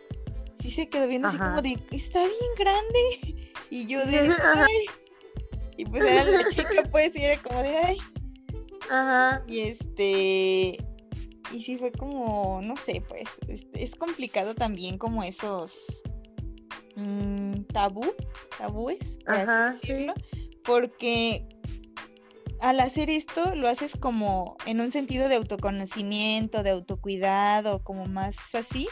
sí se quedó viendo así como de, está bien grande. Y yo de, ay. Y pues era la chica, pues, y era como de, ay. Ajá. Y este. Y sí fue como, no sé, pues, este, es complicado también como esos mmm, tabú, tabúes, por Ajá, decirlo, porque al hacer esto lo haces como en un sentido de autoconocimiento, de autocuidado, como más así,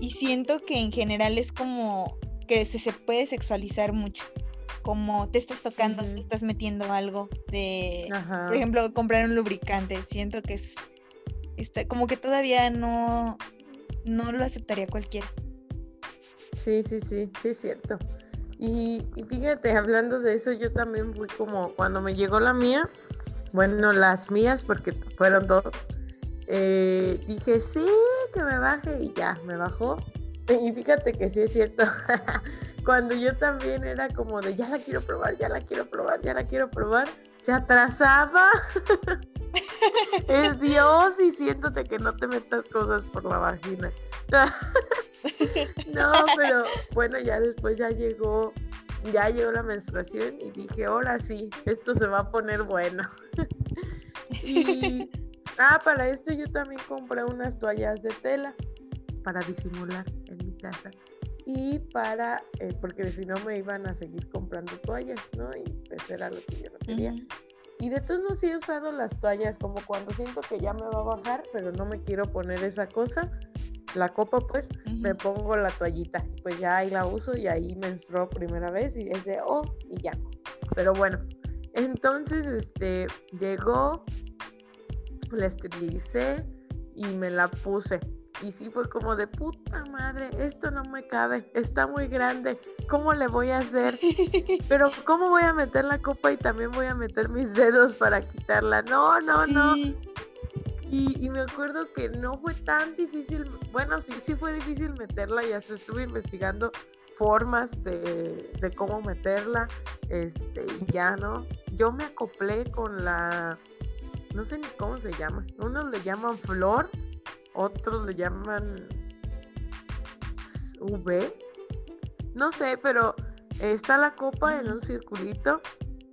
y siento que en general es como que se, puede sexualizar mucho. Como te estás tocando, te estás metiendo algo de, por ejemplo, comprar un lubricante. Siento que es, está, como que todavía no, no lo aceptaría cualquiera. Sí, sí, sí, sí es cierto. Y, y, fíjate, hablando de eso, yo también fui como cuando me llegó la mía, bueno, las mías, porque fueron dos, eh, dije, sí, que me baje y ya, me bajó. Y fíjate que sí es cierto, cuando yo también era como de, ya la quiero probar, ya la quiero probar, ya la quiero probar, se atrasaba. es Dios diciéndote que no te metas cosas por la vagina. no, pero bueno, ya después ya llegó, ya llegó la menstruación y dije, ahora sí, esto se va a poner bueno. y Ah, para esto yo también compré unas toallas de tela para disimular en mi casa. Y para, eh, porque si no me iban a seguir comprando toallas, ¿no? Y pues era lo que yo no quería. Y de todos modos he usado las toallas como cuando siento que ya me va a bajar, pero no me quiero poner esa cosa, la copa pues, me pongo la toallita. Pues ya ahí la uso y ahí menstruo primera vez y es de, oh, y ya. Pero bueno, entonces, este, llegó, la esterilicé y me la puse. Y sí fue como de puta madre, esto no me cabe, está muy grande, ¿cómo le voy a hacer? Pero ¿cómo voy a meter la copa y también voy a meter mis dedos para quitarla? No, no, no. Y, me acuerdo que no fue tan difícil, bueno, sí, sí fue difícil meterla, ya se estuve investigando formas de, de cómo meterla, este, y ya, ¿no? Yo me acoplé con la no sé ni cómo se llama. Unos le llaman flor, otros le llaman V. No sé, pero está la copa en un circulito.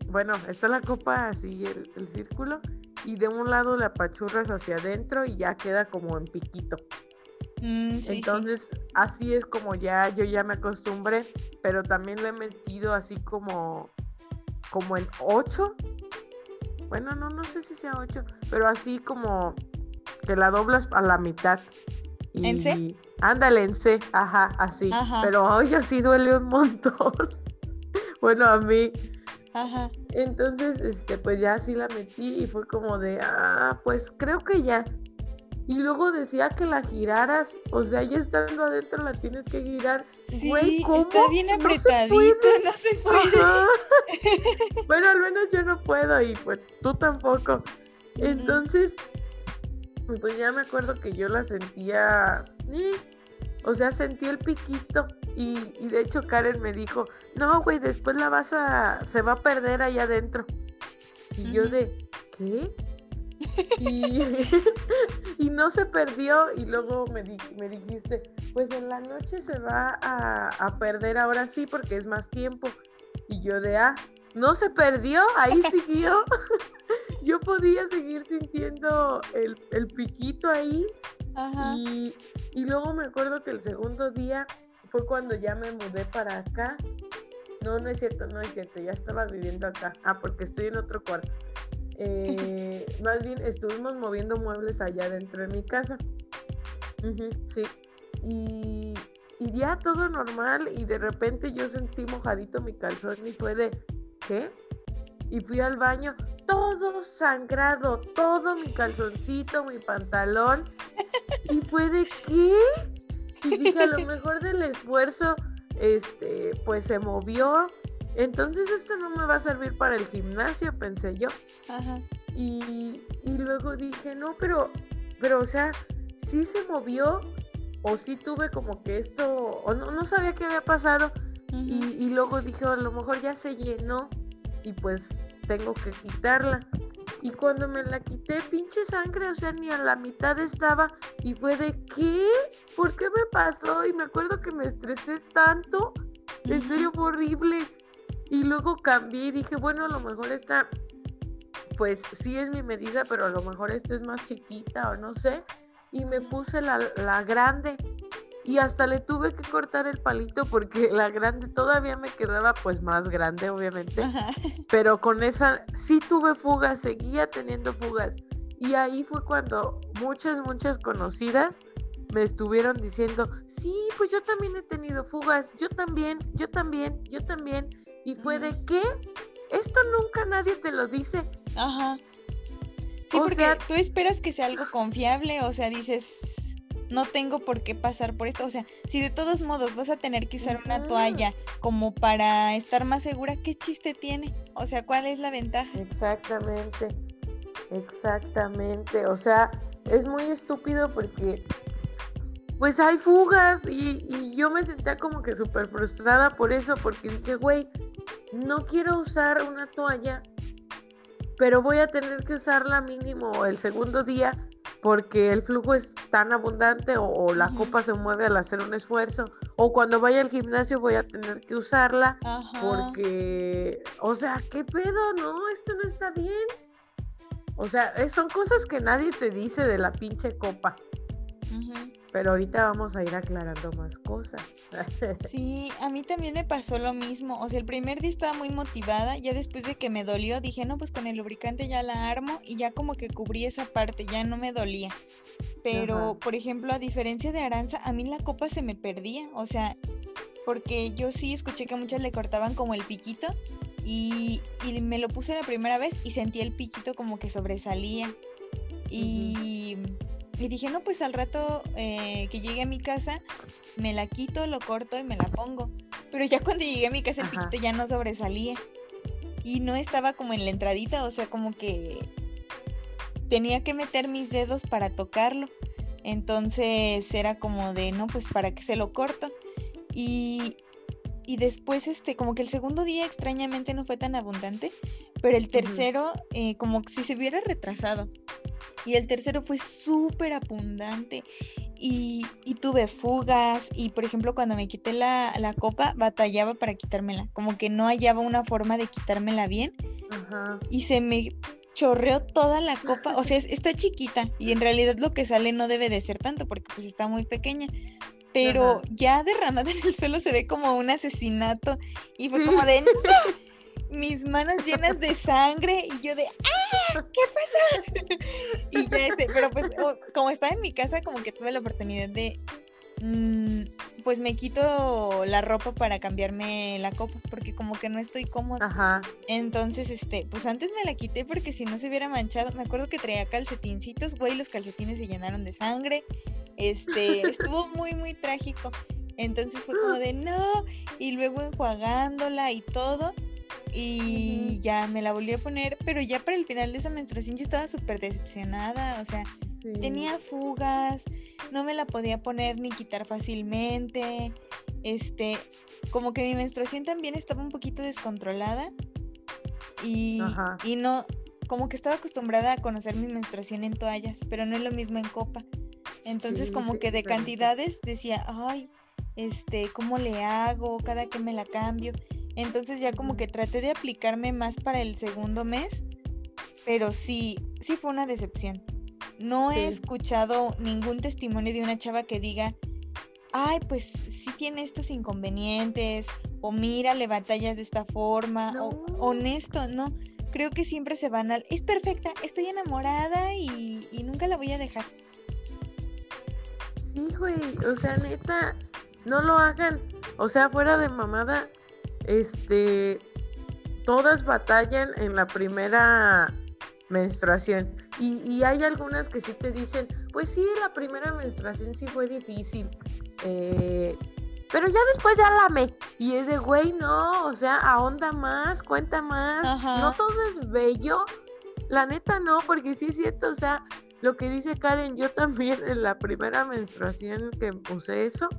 Bueno, está la copa así, el, círculo. Y de un lado la apachurras hacia adentro y ya queda como en piquito. Mm, Entonces, así es como ya yo ya me acostumbré, pero también lo he metido así como como en 8 bueno, no, no sé si sea 8, pero así como que la doblas a la mitad. Y, ¿En C? Ándale, en C, ajá, así. Pero hoy así duele un montón. bueno, a mí. Ajá. Entonces, este, pues ya así la metí y fue como de, ah, pues creo que ya. Y luego decía que la giraras, o sea, ya estando adentro la tienes que girar. Sí, está bien apretadito, no se puede. bueno, al menos yo no puedo y pues tú tampoco. Entonces, pues ya me acuerdo que yo la sentía, o sea, sentí el piquito y, y de hecho Karen me dijo, no, güey, después la vas a, se va a perder allá adentro. Y yo de, ¿qué? Y, no se perdió y luego me, me dijiste, pues en la noche se va a, perder ahora sí porque es más tiempo. Y yo de, ah, no se perdió, ahí siguió. yo podía seguir sintiendo el, piquito ahí. Y, y luego me acuerdo que el segundo día fue cuando ya me mudé para acá. No, no es cierto, no es cierto, ya estaba viviendo acá. Ah, porque estoy en otro cuarto. Eh, más bien estuvimos moviendo muebles allá dentro de mi casa. sí. Y, y, ya todo normal y de repente yo sentí mojadito mi calzón y fue de, ¿qué? Y fui al baño, todo sangrado, todo mi calzoncito, mi pantalón. Y fue de, ¿qué? Y dije, a lo mejor del esfuerzo, este, pues se movió entonces esto no me va a servir para el gimnasio, pensé yo. Ajá. Y, luego dije, no, pero, pero, o sea, sí se movió o sí tuve como que esto, o no, no sabía qué había pasado. y, y, luego dije, a lo mejor ya se llenó y pues tengo que quitarla. Y cuando me la quité, pinche sangre, o sea, ni a la mitad estaba. Y fue de, ¿qué? ¿Por qué me pasó? Y me acuerdo que me estresé tanto. En serio, fue horrible. Y luego cambié y dije, bueno, a lo mejor esta, pues sí es mi medida, pero a lo mejor esta es más chiquita o no sé. Y me puse la, la grande y hasta le tuve que cortar el palito porque la grande todavía me quedaba pues más grande obviamente, pero con esa sí tuve fugas, seguía teniendo fugas y ahí fue cuando muchas, muchas conocidas me estuvieron diciendo, sí, pues yo también he tenido fugas, yo también, yo también, yo también. Y fue de qué? Esto nunca nadie te lo dice. Ajá. Sí, porque tú esperas que sea algo confiable, o sea, dices, no tengo por qué pasar por esto. O sea, si de todos modos vas a tener que usar una toalla como para estar más segura, ¿qué chiste tiene? O sea, ¿cuál es la ventaja? Exactamente, exactamente. O sea, es muy estúpido porque pues hay fugas y, y yo me sentía como que súper frustrada por eso, porque dije, güey, no quiero usar una toalla, pero voy a tener que usarla mínimo el segundo día porque el flujo es tan abundante o, la copa se mueve al hacer un esfuerzo o cuando vaya al gimnasio voy a tener que usarla porque, o sea, ¿qué pedo? No, esto no está bien. O sea, son cosas que nadie te dice de la pinche copa. Pero ahorita vamos a ir aclarando más cosas. sí, a mí también me pasó lo mismo. O sea, el primer día estaba muy motivada. Ya después de que me dolió, dije, no, pues con el lubricante ya la armo y ya como que cubrí esa parte, ya no me dolía. Pero, por ejemplo, a diferencia de Aranza, a mí la copa se me perdía. O sea, porque yo sí escuché que muchas le cortaban como el piquito y, y me lo puse la primera vez y sentí el piquito como que sobresalía. Y y dije, no, pues al rato eh, que llegue a mi casa, me la quito, lo corto y me la pongo. Pero ya cuando llegué a mi casa el piquito ya no sobresalía. Y no estaba como en la entradita, o sea, como que tenía que meter mis dedos para tocarlo. Entonces era como de, no, pues para que se lo corto. Y, y después, este, como que el segundo día extrañamente no fue tan abundante, pero el tercero, eh, como si se hubiera retrasado. Y el tercero fue súper abundante. Y, tuve fugas. Y por ejemplo, cuando me quité la, copa, batallaba para quitármela. Como que no hallaba una forma de quitármela bien. Y se me chorreó toda la copa. O sea, está chiquita. Y en realidad lo que sale no debe de ser tanto porque pues está muy pequeña pero ya derramada en el suelo se ve como un asesinato y fue como de mis manos llenas de sangre y yo de ¡ah! ¿qué pasa? y ya este, pero pues como estaba en mi casa como que tuve la oportunidad de mm, pues me quito la ropa para cambiarme la copa porque como que no estoy cómoda. Ajá. Entonces, este, pues antes me la quité porque si no se hubiera manchado, me acuerdo que traía calcetincitos, güey, los calcetines se llenaron de sangre. Este, estuvo muy muy trágico. Entonces fue como de no, y luego enjuagándola y todo y ya me la volví a poner, pero ya para el final de esa menstruación yo estaba súper decepcionada, o sea, tenía fugas, no me la podía poner ni quitar fácilmente, este, como que mi menstruación también estaba un poquito descontrolada y, y no, como que estaba acostumbrada a conocer mi menstruación en toallas, pero no es lo mismo en copa. Entonces como que de cantidades decía, ay, este, ¿cómo le hago? Cada que me la cambio. Entonces ya como que traté de aplicarme más para el segundo mes, pero sí, sí fue una decepción. No he escuchado ningún testimonio de una chava que diga, ay, pues sí tiene estos inconvenientes, o mira, le batallas de esta forma, o honesto, no. Creo que siempre se van al, es perfecta, estoy enamorada y, y nunca la voy a dejar. Sí, güey, o sea, neta, no lo hagan. O sea, fuera de mamada, este, todas batallan en la primera menstruación. Y, hay algunas que sí te dicen, pues sí, la primera menstruación sí fue difícil. Eh, pero ya después ya la amé. Y es de, güey, no, o sea, ahonda más, cuenta más. No todo es bello. La neta no, porque sí es cierto, o sea, lo que dice Karen, yo también en la primera menstruación que puse eso,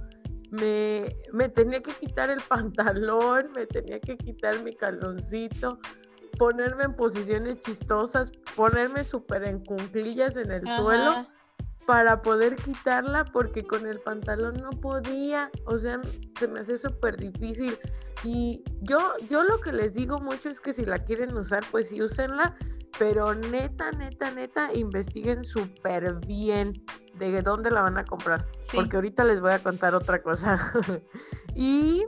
me, me tenía que quitar el pantalón, me tenía que quitar mi calzoncito, ponerme en posiciones chistosas, ponerme súper en cunclillas en el suelo para poder quitarla porque con el pantalón no podía, o sea, se me hace súper difícil. Y yo, yo lo que les digo mucho es que si la quieren usar, pues sí, úsenla, pero neta, neta, neta, investiguen súper bien de dónde la van a comprar. Porque ahorita les voy a contar otra cosa. y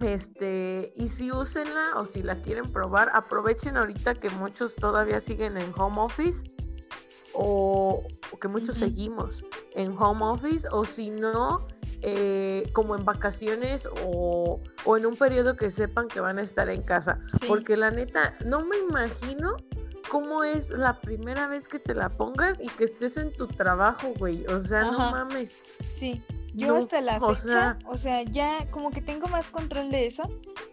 este, y si úsenla o si la quieren probar, aprovechen ahorita que muchos todavía siguen en home office o, que muchos seguimos en home office o si no, eh, como en vacaciones o, o, en un periodo que sepan que van a estar en casa. Porque la neta, no me imagino cómo es la primera vez que te la pongas y que estés en tu trabajo, güey. O sea, no mames. Sí. Yo hasta la fecha, o sea, ya como que tengo más control de eso,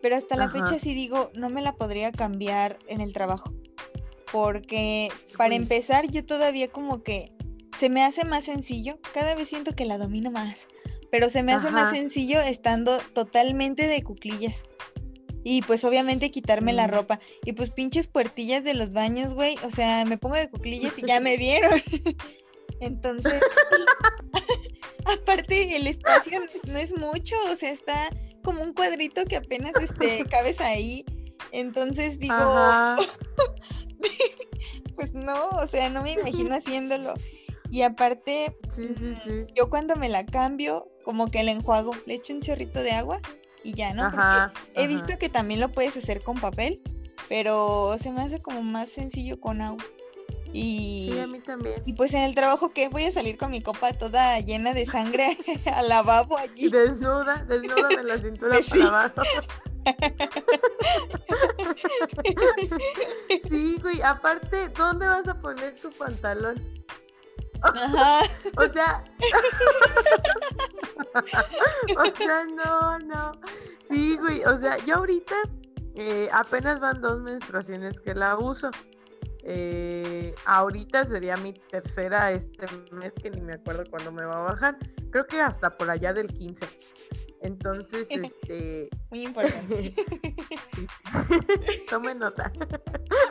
pero hasta la fecha sí digo, no me la podría cambiar en el trabajo. Porque para empezar, yo todavía como que se me hace más sencillo, cada vez siento que la domino más, pero se me hace más sencillo estando totalmente de cuclillas. Y pues obviamente quitarme la mm. ropa. Y pues pinches puertillas de los baños, güey. O sea, me pongo de cuclillas y ya me vieron. Entonces, aparte el espacio no es, mucho, o sea, está como un cuadrito que apenas este, cabes ahí. Entonces digo, pues no, o sea, no me imagino haciéndolo. Y aparte, yo cuando me la cambio, como que la enjuago, le echo un chorrito de agua y ya, ¿no? Porque he visto que también lo puedes hacer con papel, pero se me hace como más sencillo con agua. Y, sí, a mí también. Y pues en el trabajo, ¿qué? Voy a salir con mi copa toda llena de sangre al lavabo allí. Desnuda, desnuda de la cintura para abajo. sí, güey, aparte, ¿dónde vas a poner tu pantalón? Ajá. o sea, o sea, no, no. Sí, güey, o sea, yo ahorita eh, apenas van dos menstruaciones que la uso. Eh, ahorita sería mi tercera este mes que ni me acuerdo cuándo me va a bajar. Creo que hasta por allá del 15. Entonces, este... Muy importante. Tome nota.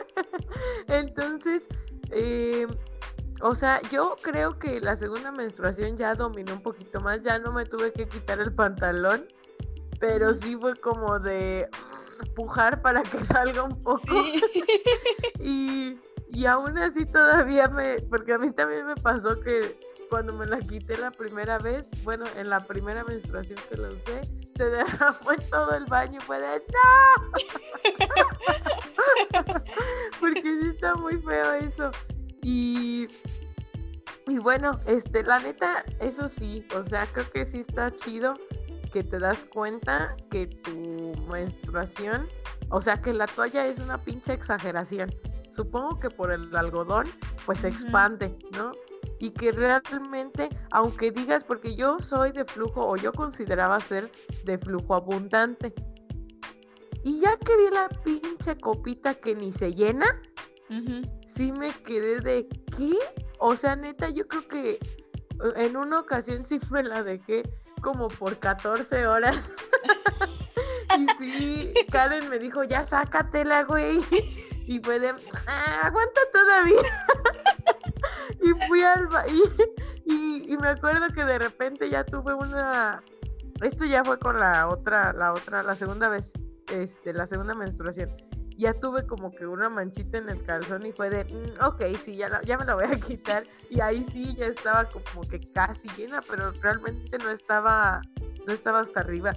Entonces, eh, o sea, yo creo que la segunda menstruación ya dominó un poquito más, ya no me tuve que quitar el pantalón, pero sí fue como de pujar para que salga un poco. y, y aún así todavía me, porque a mí también me pasó que cuando me la quité la primera vez, bueno, en la primera menstruación que la usé, se derramó en todo el baño fue de ¡No! porque sí está muy feo eso. Y, y bueno, este, la neta, eso sí, o sea, creo que sí está chido que te das cuenta que tu menstruación, o sea, que la toalla es una pinche exageración. Supongo que por el algodón, pues se expande, ¿no? Y que realmente, aunque digas, porque yo soy de flujo, o yo consideraba ser de flujo abundante, y ya que vi la pinche copita que ni se llena, sí me quedé de ¿qué? O sea, neta, yo creo que eh, en una ocasión sí me la dejé como por 14 horas. y sí, Karen me dijo, ya sácatela, güey. Y fue de, ah, aguanta todavía. Y fui al y, y, me acuerdo que de repente ya tuve una esto ya fue con la otra, la otra, la segunda vez, este, la segunda menstruación ya tuve como que una manchita en el calzón y fue de, mm, ok, sí, ya, ya me la voy a quitar. Y ahí sí ya estaba como que casi llena, pero realmente no estaba, no estaba hasta arriba.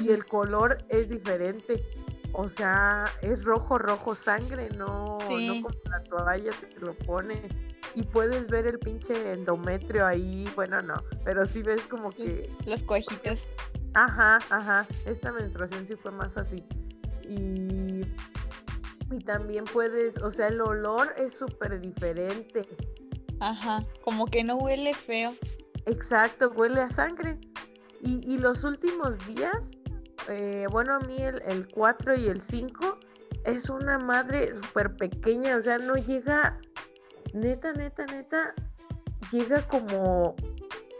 Y el color es diferente. O sea, es rojo, rojo sangre, no, no como la toalla te lo pone. Y puedes ver el pinche endometrio ahí, bueno, no, pero sí ves como que... Los cojitos. Ajá, ajá, esta menstruación sí fue más así. Y y también puedes, o sea, el olor es súper diferente. Ajá, como que no huele feo. Exacto, huele a sangre. Y, los últimos días, eh, bueno, a mí el, el 4 y el 5 es una madre súper pequeña, o sea, no llega, neta, neta, neta, llega como,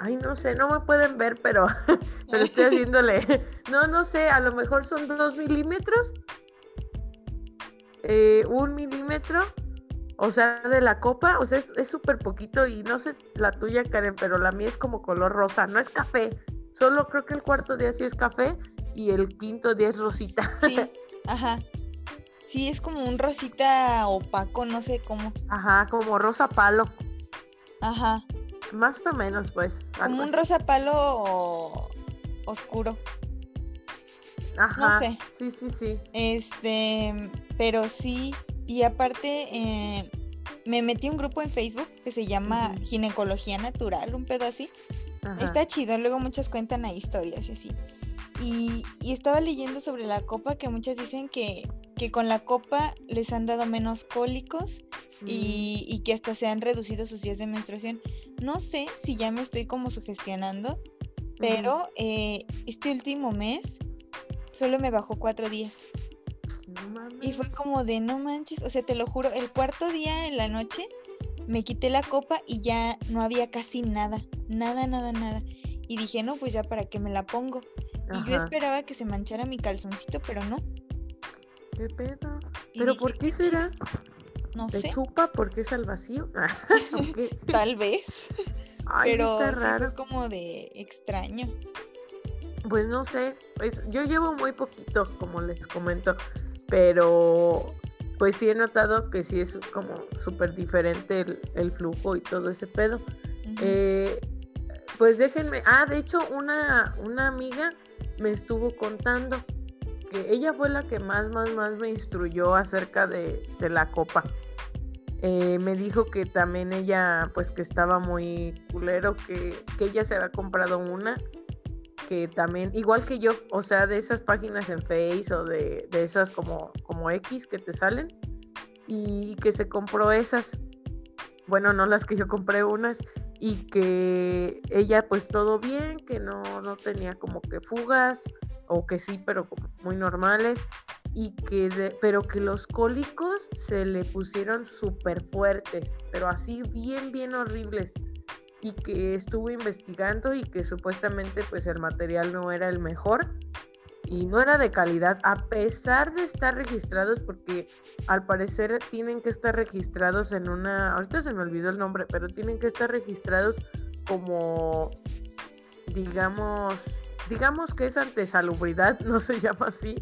ay, no sé, no me pueden ver, pero, pero estoy haciéndole, no, no sé, a lo mejor son dos milímetros eh, un milímetro, o sea, de la copa, o sea, es súper poquito y no sé la tuya, Karen, pero la mía es como color rosa, no es café, solo creo que el cuarto día sí es café y el quinto día es rosita. Sí, ajá. Sí, es como un rosita opaco, no sé cómo. Ajá, como rosa palo. Ajá. Más o menos, pues. Como un rosa palo oscuro. Ajá. No sé. Sí, sí, sí. Este, pero sí, y aparte eh, me metí un grupo en Facebook que se llama Ginecología Natural, un pedo así. Está chido, luego muchas cuentan ahí historias y así. Y, y, estaba leyendo sobre la copa que muchas dicen que, que con la copa les han dado menos cólicos y, y, que hasta se han reducido sus días de menstruación. No sé si ya me estoy como sugestionando, pero eh, este último mes solo me bajó cuatro días. Y fue como de no manches, o sea, te lo juro, el cuarto día en la noche me quité la copa y ya no había casi nada, nada, nada, nada. Y dije, no, pues ya para qué me la pongo. Y yo esperaba que se manchara mi calzoncito, pero no. ¿Qué pedo? ¿Pero por qué será? No ¿Te sé. chupa porque es al vacío? Tal vez. Ay, pero está sí raro. fue como de extraño. Pues no sé, pues yo llevo muy poquito, como les comento, pero pues sí he notado que sí es como súper diferente el, el flujo y todo ese pedo. Eh, pues déjenme, ah, de hecho una, una amiga me estuvo contando que ella fue la que más, más, más me instruyó acerca de, de la copa. Eh, me dijo que también ella, pues que estaba muy culero, que, que ella se había comprado una, que también, igual que yo, o sea, de esas páginas en Face o de, de esas como, como X que te salen, y que se compró esas, bueno, no las que yo compré unas, y que ella pues todo bien, que no, no tenía como que fugas, o que sí, pero como muy normales, y que de- pero que los cólicos se le pusieron súper fuertes, pero así bien, bien horribles, y que estuvo investigando y que supuestamente pues el material no era el mejor y no era de calidad, a pesar de estar registrados, porque al parecer tienen que estar registrados en una, ahorita se me olvidó el nombre, pero tienen que estar registrados como, digamos, digamos que es ante salubridad, no se llama así,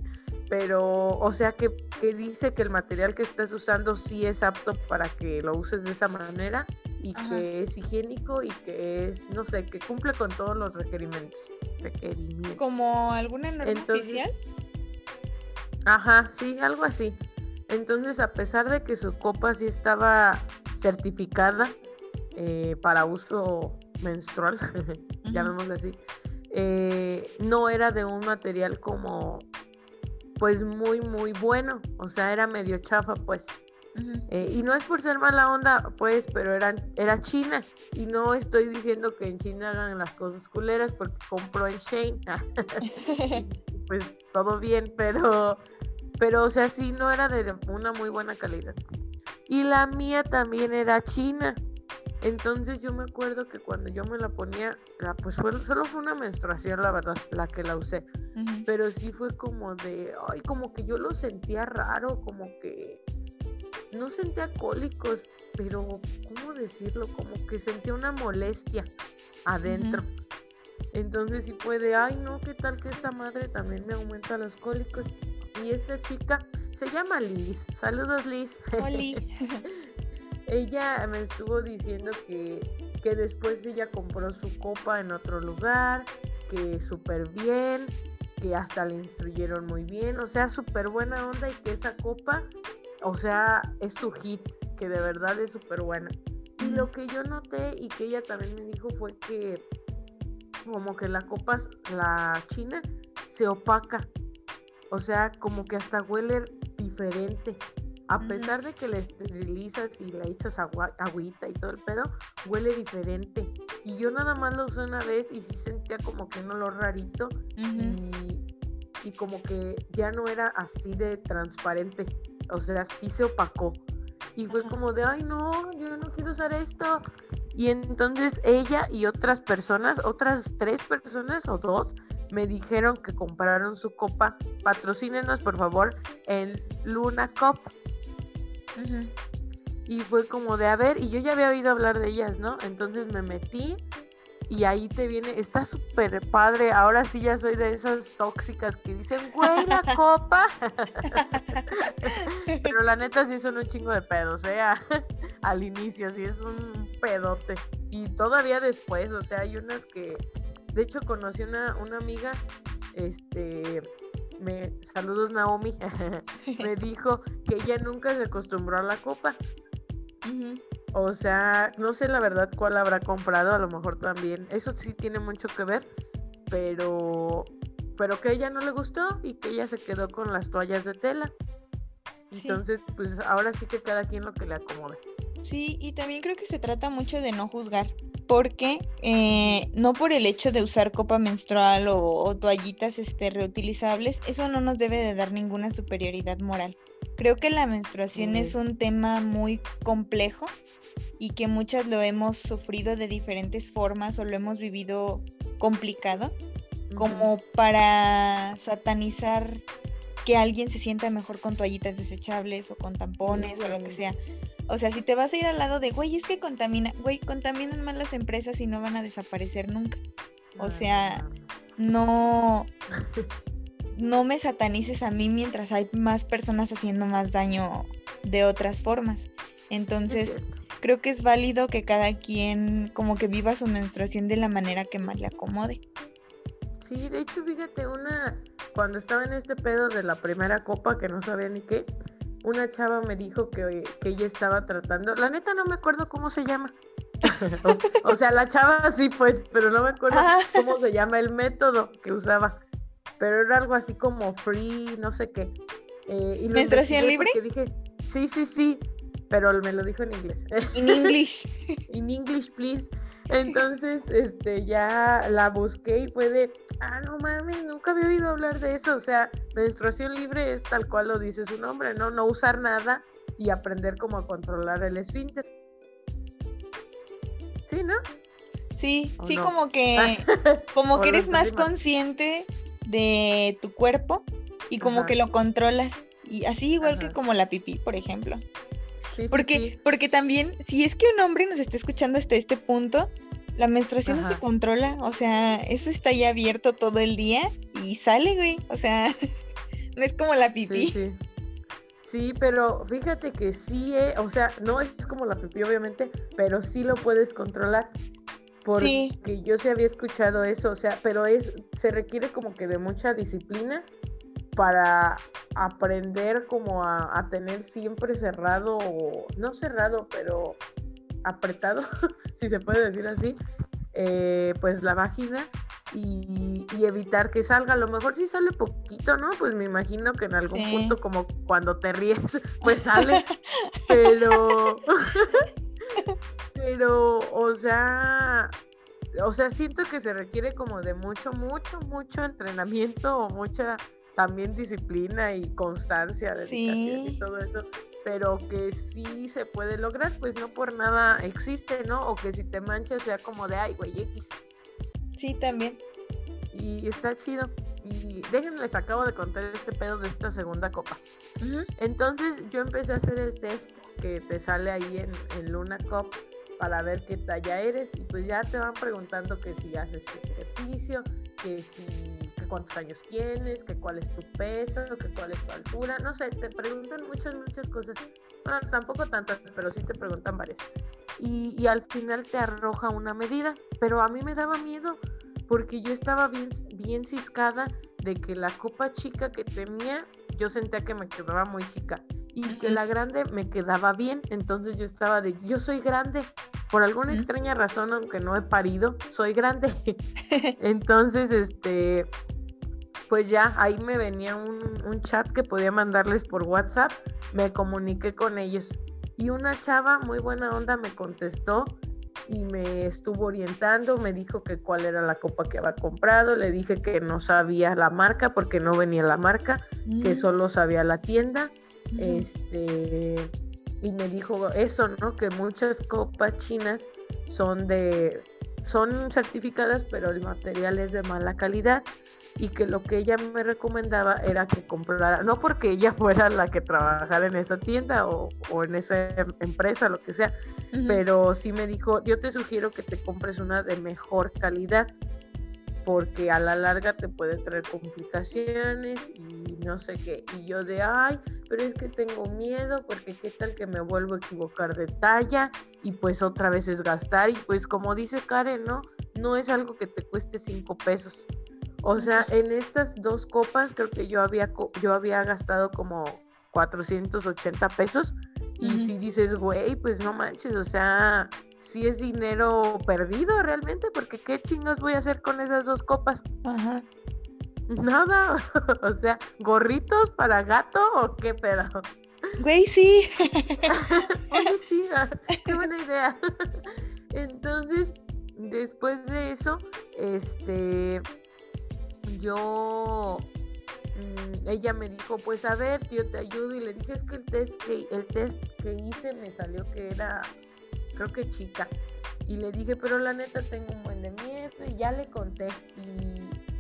pero, o sea, que, que dice que el material que estás usando sí es apto para que lo uses de esa manera y Ajá. que es higiénico y que es, no sé, que cumple con todos los requerimientos. requerimientos. Como alguna norma Entonces, oficial. Ajá, sí, algo así. Entonces, a pesar de que su copa sí estaba certificada eh, para uso menstrual, llamémosle así, eh, no era de un material como, pues muy, muy bueno. O sea, era medio chafa, pues. Eh, y no es por ser mala onda, pues, pero era, era China. Y no estoy diciendo que en China hagan las cosas culeras porque compro en Shane. pues todo bien, pero, pero, o sea, sí no era de una muy buena calidad. Y la mía también era china. Entonces yo me acuerdo que cuando yo me la ponía, la- pues fue, solo fue una menstruación, la verdad, la que la usé. Pero sí fue como de, ay, como que yo lo sentía raro, como que no sentía cólicos, pero, ¿cómo decirlo? Como que sentía una molestia adentro. Entonces sí fue de, ay, no, ¿qué tal que esta madre también me aumenta los cólicos? Y esta chica se llama Liz. Saludos, Liz. Oli. ella me estuvo diciendo que, que después ella compró su copa en otro lugar, que súper bien, que hasta le instruyeron muy bien, o sea, súper buena onda y que esa copa, o sea, es su hit, que de verdad es súper buena. Y lo que yo noté y que ella también me dijo fue que como que la copa, la china, se opaca. O sea, como que hasta huele diferente. A pesar de que la esterilizas y le echas agua, agüita y todo el pedo, huele diferente. Y yo nada más lo usé una vez y sí sentía como que un olor rarito y como que ya no era así de transparente. O sea, sí se opacó. Y fue como de, ay no, yo no quiero usar esto. Y entonces ella y otras personas, otras tres personas o dos, me dijeron que compraron su copa. Patrocínenos, por favor, en Luna Cup. Y fue como de, a ver, y yo ya había oído hablar de ellas, ¿no? Entonces me metí y ahí te viene, está súper padre. Ahora sí ya soy de esas tóxicas que dicen, güey, la copa. Pero la neta sí son un chingo de pedos, ¿eh? Al inicio, sí es un pedote. Y todavía después, o sea, hay unas que, de hecho, conocí una, una amiga, este, me, saludos Naomi, me dijo que ella nunca se acostumbró a la copa. O sea, no sé la verdad cuál habrá comprado, a lo mejor también. Eso sí tiene mucho que ver, pero pero que ella no le gustó y que ella se quedó con las toallas de tela. Sí. Entonces, pues ahora sí que cada quien lo que le acomode. Sí, y también creo que se trata mucho de no juzgar, porque eh, no por el hecho de usar copa menstrual o, o toallitas este, reutilizables, eso no nos debe de dar ninguna superioridad moral. Creo que la menstruación es un tema muy complejo y que muchas lo hemos sufrido de diferentes formas o lo hemos vivido complicado, como para satanizar que alguien se sienta mejor con toallitas desechables o con tampones o lo que sea. O sea, si te vas a ir al lado de, güey, es que contamina, güey, contaminan más las empresas y no van a desaparecer nunca. O sea, no, no me satanices a mí mientras hay más personas haciendo más daño de otras formas. Entonces, creo que es válido que cada quien como que viva su menstruación de la manera que más le acomode. Sí, de hecho, fíjate, una, cuando estaba en este pedo de la primera copa que no sabía ni qué, una chava me dijo que, que ella estaba tratando, la neta no me acuerdo cómo se llama. o, sea, la chava sí, pues, pero no me acuerdo ah. cómo se llama el método que usaba. Pero era algo así como free, no sé qué. Eh, y ¿Menstruación libre? dije, sí, sí, sí, pero me lo dijo en inglés. En English. En English, please. Entonces, este, ya la busqué y fue de, ah, no mames, nunca había oído hablar de eso. O sea, menstruación libre es tal cual lo dice su nombre, ¿no? No usar nada y aprender cómo a controlar el esfínter. ¿Sí, no? Sí, sí, como que, como que eres más consciente de tu cuerpo y como que lo controlas. Y así igual que como la pipí, por ejemplo porque, porque también, si es que un hombre nos está escuchando hasta este punto, la menstruación no se controla, o sea, eso está ya abierto todo el día y sale, güey, o sea, no es como la pipí. Sí, sí. pero fíjate que sí, eh, o sea, no es como la pipí, obviamente, pero sí lo puedes controlar. Porque yo sí había escuchado eso, o sea, pero es, se requiere como que de mucha disciplina para aprender como a, tener siempre cerrado, no cerrado, pero apretado, si se puede decir así, eh, pues la vagina y, evitar que salga. A lo mejor si sale poquito, ¿no? Pues me imagino que en algún punto, como cuando te ríes, pues sale. pero, pero, o sea, o sea, siento que se requiere como de mucho, mucho, mucho entrenamiento o mucha también disciplina y constancia, dedicación y todo eso, pero que sí se puede lograr, pues no por nada existe, ¿no? O que si te manchas sea como de, ay, güey, X. Sí, también. Y está chido. Y déjenles, acabo de contar este pedo de esta segunda copa. Entonces yo empecé a hacer el test que te sale ahí en, en Luna Cup para ver qué talla eres y pues ya te van preguntando que si haces ejercicio, que si cuántos años tienes, que cuál es tu peso, que cuál es tu altura, no sé, te preguntan muchas, muchas cosas. Bueno, tampoco tantas, pero sí te preguntan varias. Y, y, al final te arroja una medida, pero a mí me daba miedo porque yo estaba bien, bien ciscada de que la copa chica que tenía, yo sentía que me quedaba muy chica y que la grande me quedaba bien, entonces yo estaba de, yo soy grande, por alguna extraña razón, aunque no he parido, soy grande. entonces, este, pues ya ahí me venía un, chat que podía mandarles por WhatsApp, me comuniqué con ellos y una chava muy buena onda me contestó y me estuvo orientando, me dijo que cuál era la copa que había comprado, le dije que no sabía la marca porque no venía la marca, que mm. solo sabía la tienda, este y me dijo eso, ¿no? Que muchas copas chinas son de son certificadas, pero el material es de mala calidad y que lo que ella me recomendaba era que comprara, no porque ella fuera la que trabajara en esa tienda o, en esa empresa, lo que sea, pero sí me dijo, yo te sugiero que te compres una de mejor calidad porque a la larga te puede traer complicaciones y no sé qué. Y yo de, ay, pero es que tengo miedo porque qué tal que me vuelvo a equivocar de talla y pues otra vez es gastar y pues como dice Karen, ¿no? No es algo que te cueste cinco pesos. O sea, en estas dos copas creo que yo había, yo había gastado como 480 pesos. Y si dices, güey, pues no manches, o sea, si es dinero perdido realmente, porque qué chingos voy a hacer con esas dos copas. Ajá. Nada, o sea, gorritos para gato o qué pedo. Güey, sí. sí, ah, qué buena idea. Entonces, después de eso, este, yo mm, ella me dijo, pues a ver, yo te ayudo y le dije, es que el test que, el test que hice me salió que era, creo que chica. Y le dije, pero la neta tengo un buen de miedo y ya le conté. Y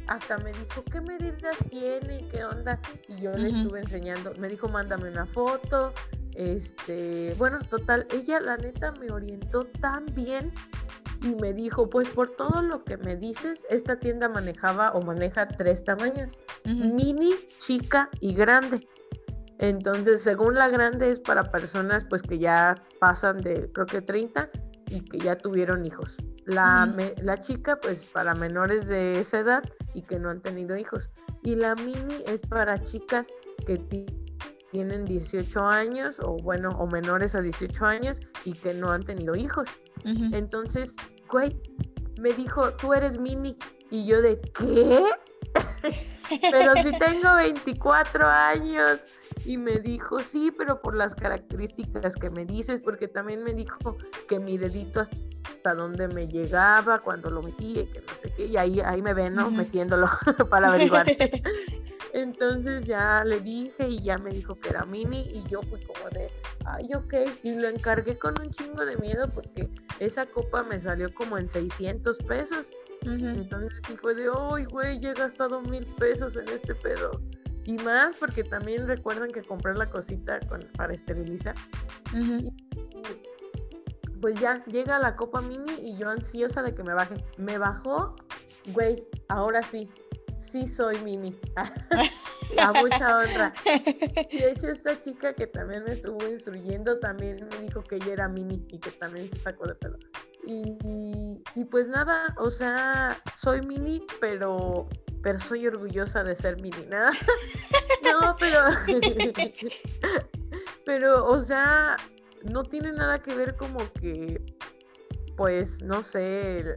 hasta me dijo, ¿qué medidas tiene y qué onda? Y yo le estuve enseñando, me dijo, mándame una foto. Este, bueno, total, ella la neta me orientó tan bien y me dijo, pues por todo lo que me dices, esta tienda manejaba o maneja tres tamaños, mini, chica y grande. Entonces, según la grande es para personas pues que ya pasan de creo que 30 y que ya tuvieron hijos. La, la chica pues para menores de esa edad y que no han tenido hijos. Y la mini es para chicas que tienen 18 años o bueno, o menores a 18 años y que no han tenido hijos. Entonces, güey, me dijo, tú eres mini. Y yo de, ¿qué? pero si tengo 24 años. Y me dijo, sí, pero por las características que me dices, porque también me dijo que mi dedito hasta donde me llegaba cuando lo metí, y que no sé qué, y ahí, ahí me ven, ¿no? Metiéndolo para averiguar. Entonces ya le dije y ya me dijo que era mini y yo fui como de, ay, ok. Y lo encargué con un chingo de miedo porque esa copa me salió como en 600 pesos. Entonces sí fue de, ay, güey, ya he gastado mil pesos en este pedo. Y más porque también recuerdan que compré la cosita para esterilizar. pues ya llega la copa mini y yo ansiosa de que me baje. Me bajó, güey, ahora sí, sí soy mini. a mucha honra. Y de hecho esta chica que también me estuvo instruyendo también me dijo que ella era mini y que también se sacó de pelo. Y, y pues nada, o sea, soy mini, pero pero soy orgullosa de ser mini, nada. no, pero pero o sea, no tiene nada que ver como que pues no sé,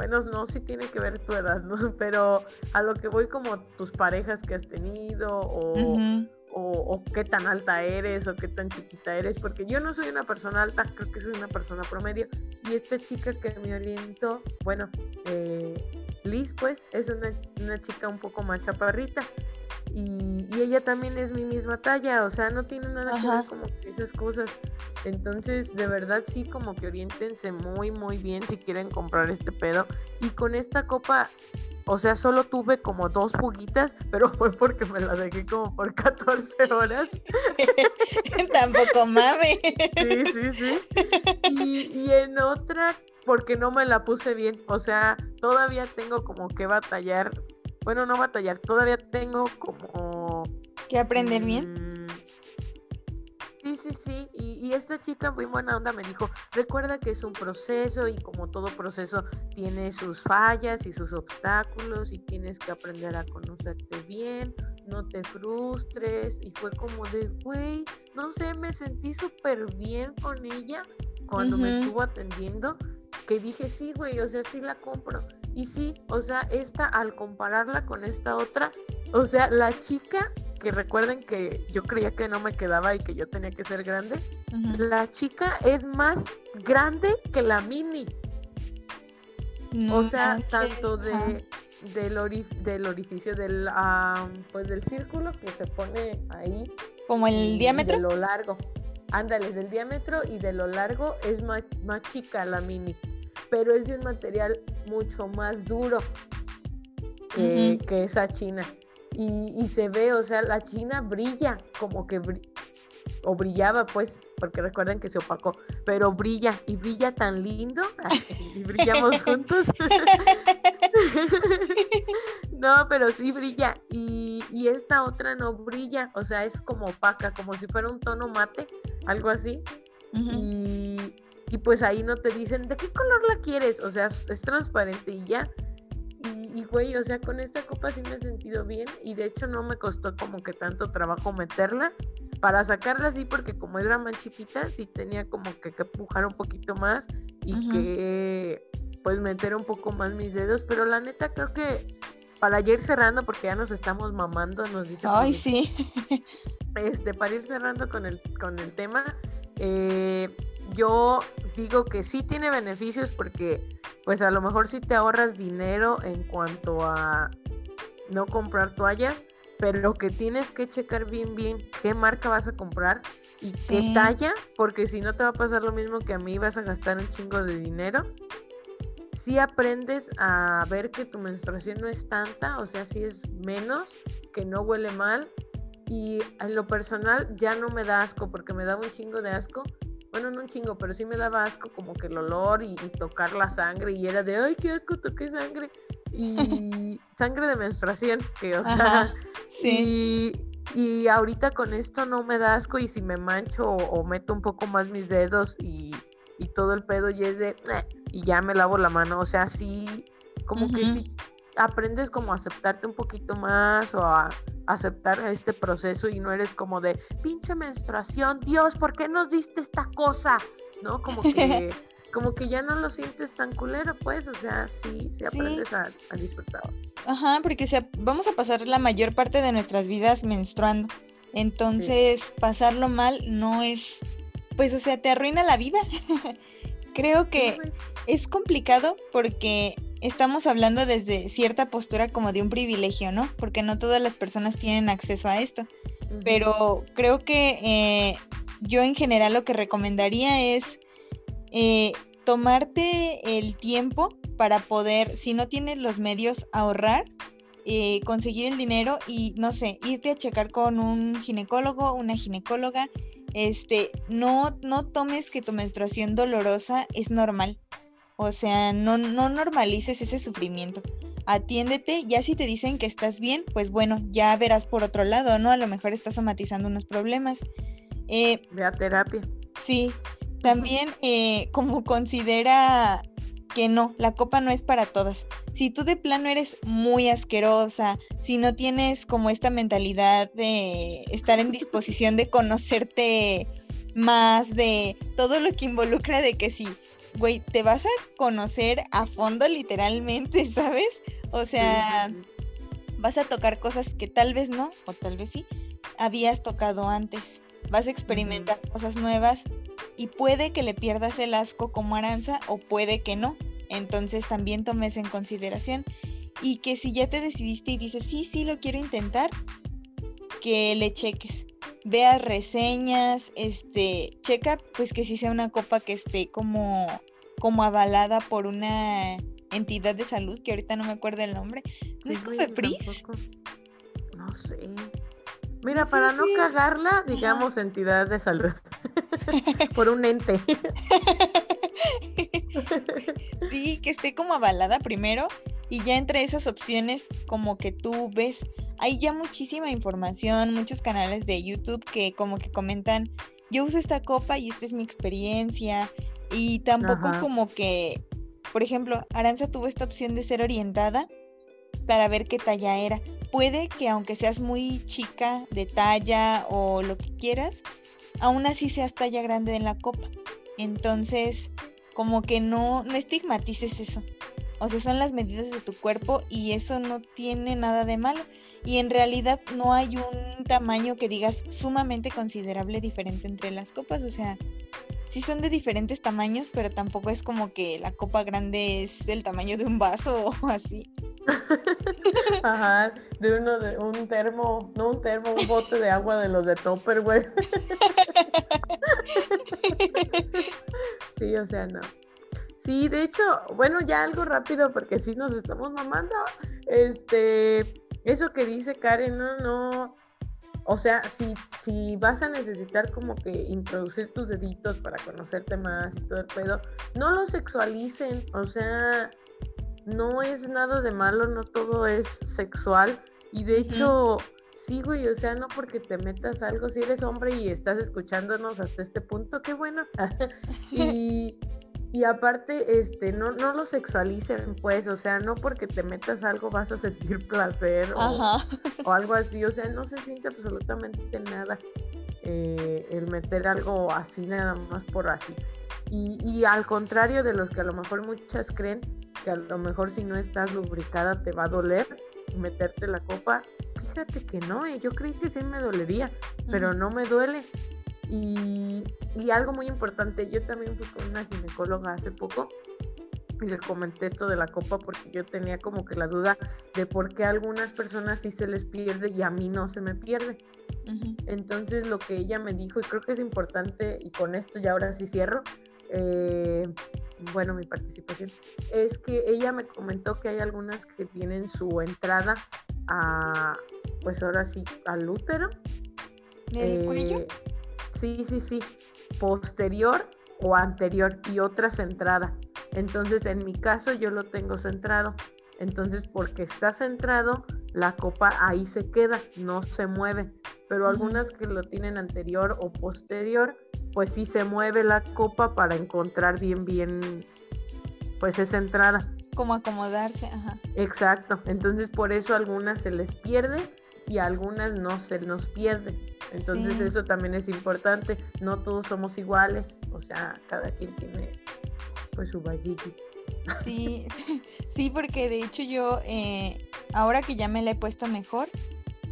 bueno, no, sí tiene que ver tu edad, ¿no? Pero a lo que voy como tus parejas que has tenido o, o, qué tan alta eres o qué tan chiquita eres, porque yo no soy una persona alta, creo que soy una persona promedio. Y esta chica que me orientó, bueno, eh, Liz pues es una, una chica un poco más chaparrita. Y, ella también es mi misma talla, o sea, no tiene nada que ver como que esas cosas. Entonces, de verdad sí, como que orientense muy, muy bien si quieren comprar este pedo. Y con esta copa, o sea, solo tuve como dos juguitas, pero fue porque me la dejé como por 14 horas. Tampoco mame. sí, sí, sí. Y, y en otra, porque no me la puse bien. O sea, todavía tengo como que batallar bueno, no batallar, todavía tengo como... ¿Que aprender bien? Mm, sí, sí, sí, y, esta chica muy buena onda me dijo, recuerda que es un proceso y como todo proceso tiene sus fallas y sus obstáculos y tienes que aprender a conocerte bien, no te frustres y fue como de, güey, no sé, me sentí súper bien con ella cuando me estuvo atendiendo, que dije, sí, güey, o sea, sí la compro. Y sí, o sea, esta al compararla con esta otra, o sea, la chica, que recuerden que yo creía que no me quedaba y que yo tenía que ser grande, la chica es más grande que la mini. o sea, tanto de, del, del orificio del, pues del círculo que se pone ahí. Como el diámetro. De lo largo. Ándale, del diámetro y de lo largo es más, más chica la mini pero es de un material mucho más duro que, esa china. Y, se ve, o sea, la china brilla, como que o brillaba, pues, porque recuerden que se opacó, pero brilla y brilla tan lindo y brillamos juntos. no, pero sí brilla y, y, esta otra no brilla, o sea, es como opaca, como si fuera un tono mate, algo así. Y y pues ahí no te dicen de qué color la quieres, o sea, es transparente y ya. Y, güey, o sea, con esta copa sí me he sentido bien y de hecho no me costó como que tanto trabajo meterla. Para sacarla así, porque como era más chiquita, sí tenía como que, que pujar un poquito más y que pues meter un poco más mis dedos, pero la neta creo que para ir cerrando, porque ya nos estamos mamando, nos dice. Ay, sí. Este, para ir cerrando con el, con el tema, eh, yo digo que sí tiene beneficios porque pues a lo mejor sí te ahorras dinero en cuanto a no comprar toallas pero que tienes que checar bien, bien qué marca vas a comprar y qué talla, porque si no te va a pasar lo mismo que a mí, vas a gastar un chingo de dinero. Si aprendes a ver que tu menstruación no es tanta, o sea, si es menos, que no huele mal. Y en lo personal ya no me da asco, porque me daba un chingo de asco. Bueno, no un chingo, pero sí me daba asco como que el olor y, y tocar la sangre. Y era de, ay, qué asco, toqué sangre y sangre de menstruación, que o sea, sí. y, ahorita con esto no me da asco y si me mancho o, meto un poco más mis dedos y, todo el pedo y es de, y ya me lavo la mano, o sea, sí, como que sí aprendes como a aceptarte un poquito más o a aceptar este proceso y no eres como de pinche menstruación, Dios, ¿por qué nos diste esta cosa? ¿No? Como que como que ya no lo sientes tan culero, pues, o sea, sí, sí aprendes A, disfrutar. Ajá, porque o sea, vamos a pasar la mayor parte de nuestras vidas menstruando. Entonces, pasarlo mal no es, pues, o sea, te arruina la vida. Creo que es complicado porque estamos hablando desde cierta postura como de un privilegio, ¿no? Porque no todas las personas tienen acceso a esto. Pero creo que eh, yo en general lo que recomendaría es eh, tomarte el tiempo para poder, si no tienes los medios, ahorrar, eh, conseguir el dinero y, no sé, irte a checar con un ginecólogo, una ginecóloga. Este, no, no tomes que tu menstruación dolorosa es normal. O sea, no, no normalices ese sufrimiento. Atiéndete, ya si te dicen que estás bien, pues bueno, ya verás por otro lado, ¿no? A lo mejor estás somatizando unos problemas. Eh, terapia. Sí, también eh, como considera que no, la copa no es para todas. Si tú de plano eres muy asquerosa, si no tienes como esta mentalidad de estar en disposición de conocerte más, de todo lo que involucra de que si, güey, te vas a conocer a fondo literalmente, ¿sabes? O sea, vas a tocar cosas que tal vez no, o tal vez sí, habías tocado antes. Vas a experimentar cosas nuevas y puede que le pierdas el asco como aranza o puede que no. Entonces también tomes en consideración y que si ya te decidiste y dices, sí, sí, lo quiero intentar, que le cheques. Veas reseñas, este, checa pues que si sea una copa que esté como, como avalada por una entidad de salud, que ahorita no me acuerdo el nombre. ¿No es Cofepris? No sé. Mira, para no cagarla, digamos entidad de salud. Por un ente. sí, que esté como avalada primero y ya entre esas opciones como que tú ves, hay ya muchísima información, muchos canales de YouTube que como que comentan, yo uso esta copa y esta es mi experiencia y tampoco como que, por ejemplo, Aranza tuvo esta opción de ser orientada para ver qué talla era. Puede que aunque seas muy chica de talla o lo que quieras, aún así seas talla grande en la copa. Entonces, como que no, no estigmatices eso. O sea, son las medidas de tu cuerpo y eso no tiene nada de malo. Y en realidad no hay un tamaño que digas sumamente considerable diferente entre las copas. O sea, sí son de diferentes tamaños, pero tampoco es como que la copa grande es el tamaño de un vaso o así. Ajá, de uno de un termo, no un termo, un bote de agua de los de Topper, güey. sí, o sea, no. Sí, de hecho, bueno, ya algo rápido porque sí nos estamos mamando. Este, eso que dice Karen, no, no. O sea, si, si vas a necesitar como que introducir tus deditos para conocerte más y todo el pedo, no lo sexualicen. O sea, no es nada de malo, no todo es sexual. Y de hecho, sí, güey, o sea, no porque te metas algo, si eres hombre y estás escuchándonos hasta este punto, qué bueno. y, y aparte, este, no, no lo sexualicen, pues, o sea, no porque te metas algo vas a sentir placer o, o algo así, o sea, no se siente absolutamente nada eh, el meter algo así nada más por así. Y, y al contrario de los que a lo mejor muchas creen, que a lo mejor si no estás lubricada te va a doler meterte la copa. Fíjate que no, eh, yo creí que sí me dolería, pero no me duele. Y, y, algo muy importante, yo también fui con una ginecóloga hace poco y le comenté esto de la copa porque yo tenía como que la duda de por qué a algunas personas sí se les pierde y a mí no se me pierde. Entonces lo que ella me dijo, y creo que es importante, y con esto ya ahora sí cierro, eh, bueno, mi participación, es que ella me comentó que hay algunas que tienen su entrada a, pues ahora sí, al útero. ¿El cuello? Sí, sí, sí, posterior o anterior y otra centrada. Entonces, en mi caso, yo lo tengo centrado. Entonces, porque está centrado, la copa ahí se queda, no se mueve. Pero algunas que lo tienen anterior o posterior, pues sí se mueve la copa para encontrar bien, bien, pues esa entrada. Como acomodarse, ajá. Exacto. Entonces, por eso algunas se les pierde y algunas no se nos pierde. Entonces, eso también es importante. No todos somos iguales, o sea, cada quien tiene pues su valliki. Sí, sí, porque de hecho yo, eh, ahora que ya me la he puesto mejor,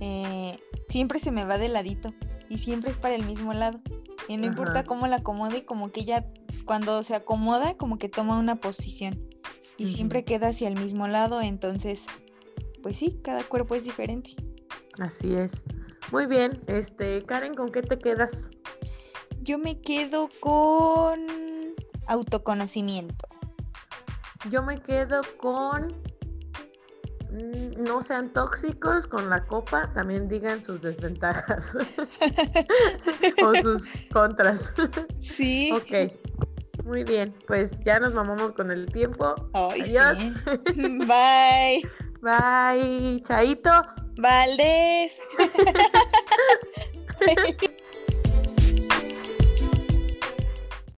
eh, siempre se me va de ladito y siempre es para el mismo lado. Y no importa cómo la acomode, como que ella cuando se acomoda, como que toma una posición y siempre queda hacia el mismo lado, entonces, pues sí, cada cuerpo es diferente. Así es. Muy bien, este, Karen, ¿con qué te quedas? Yo me quedo con autoconocimiento. Yo me quedo con mm, no sean tóxicos con la copa, también digan sus desventajas o sus contras. Sí. ok. Muy bien, pues ya nos mamamos con el tiempo. Adiós. Bye. Bye. Chaito. Valdés.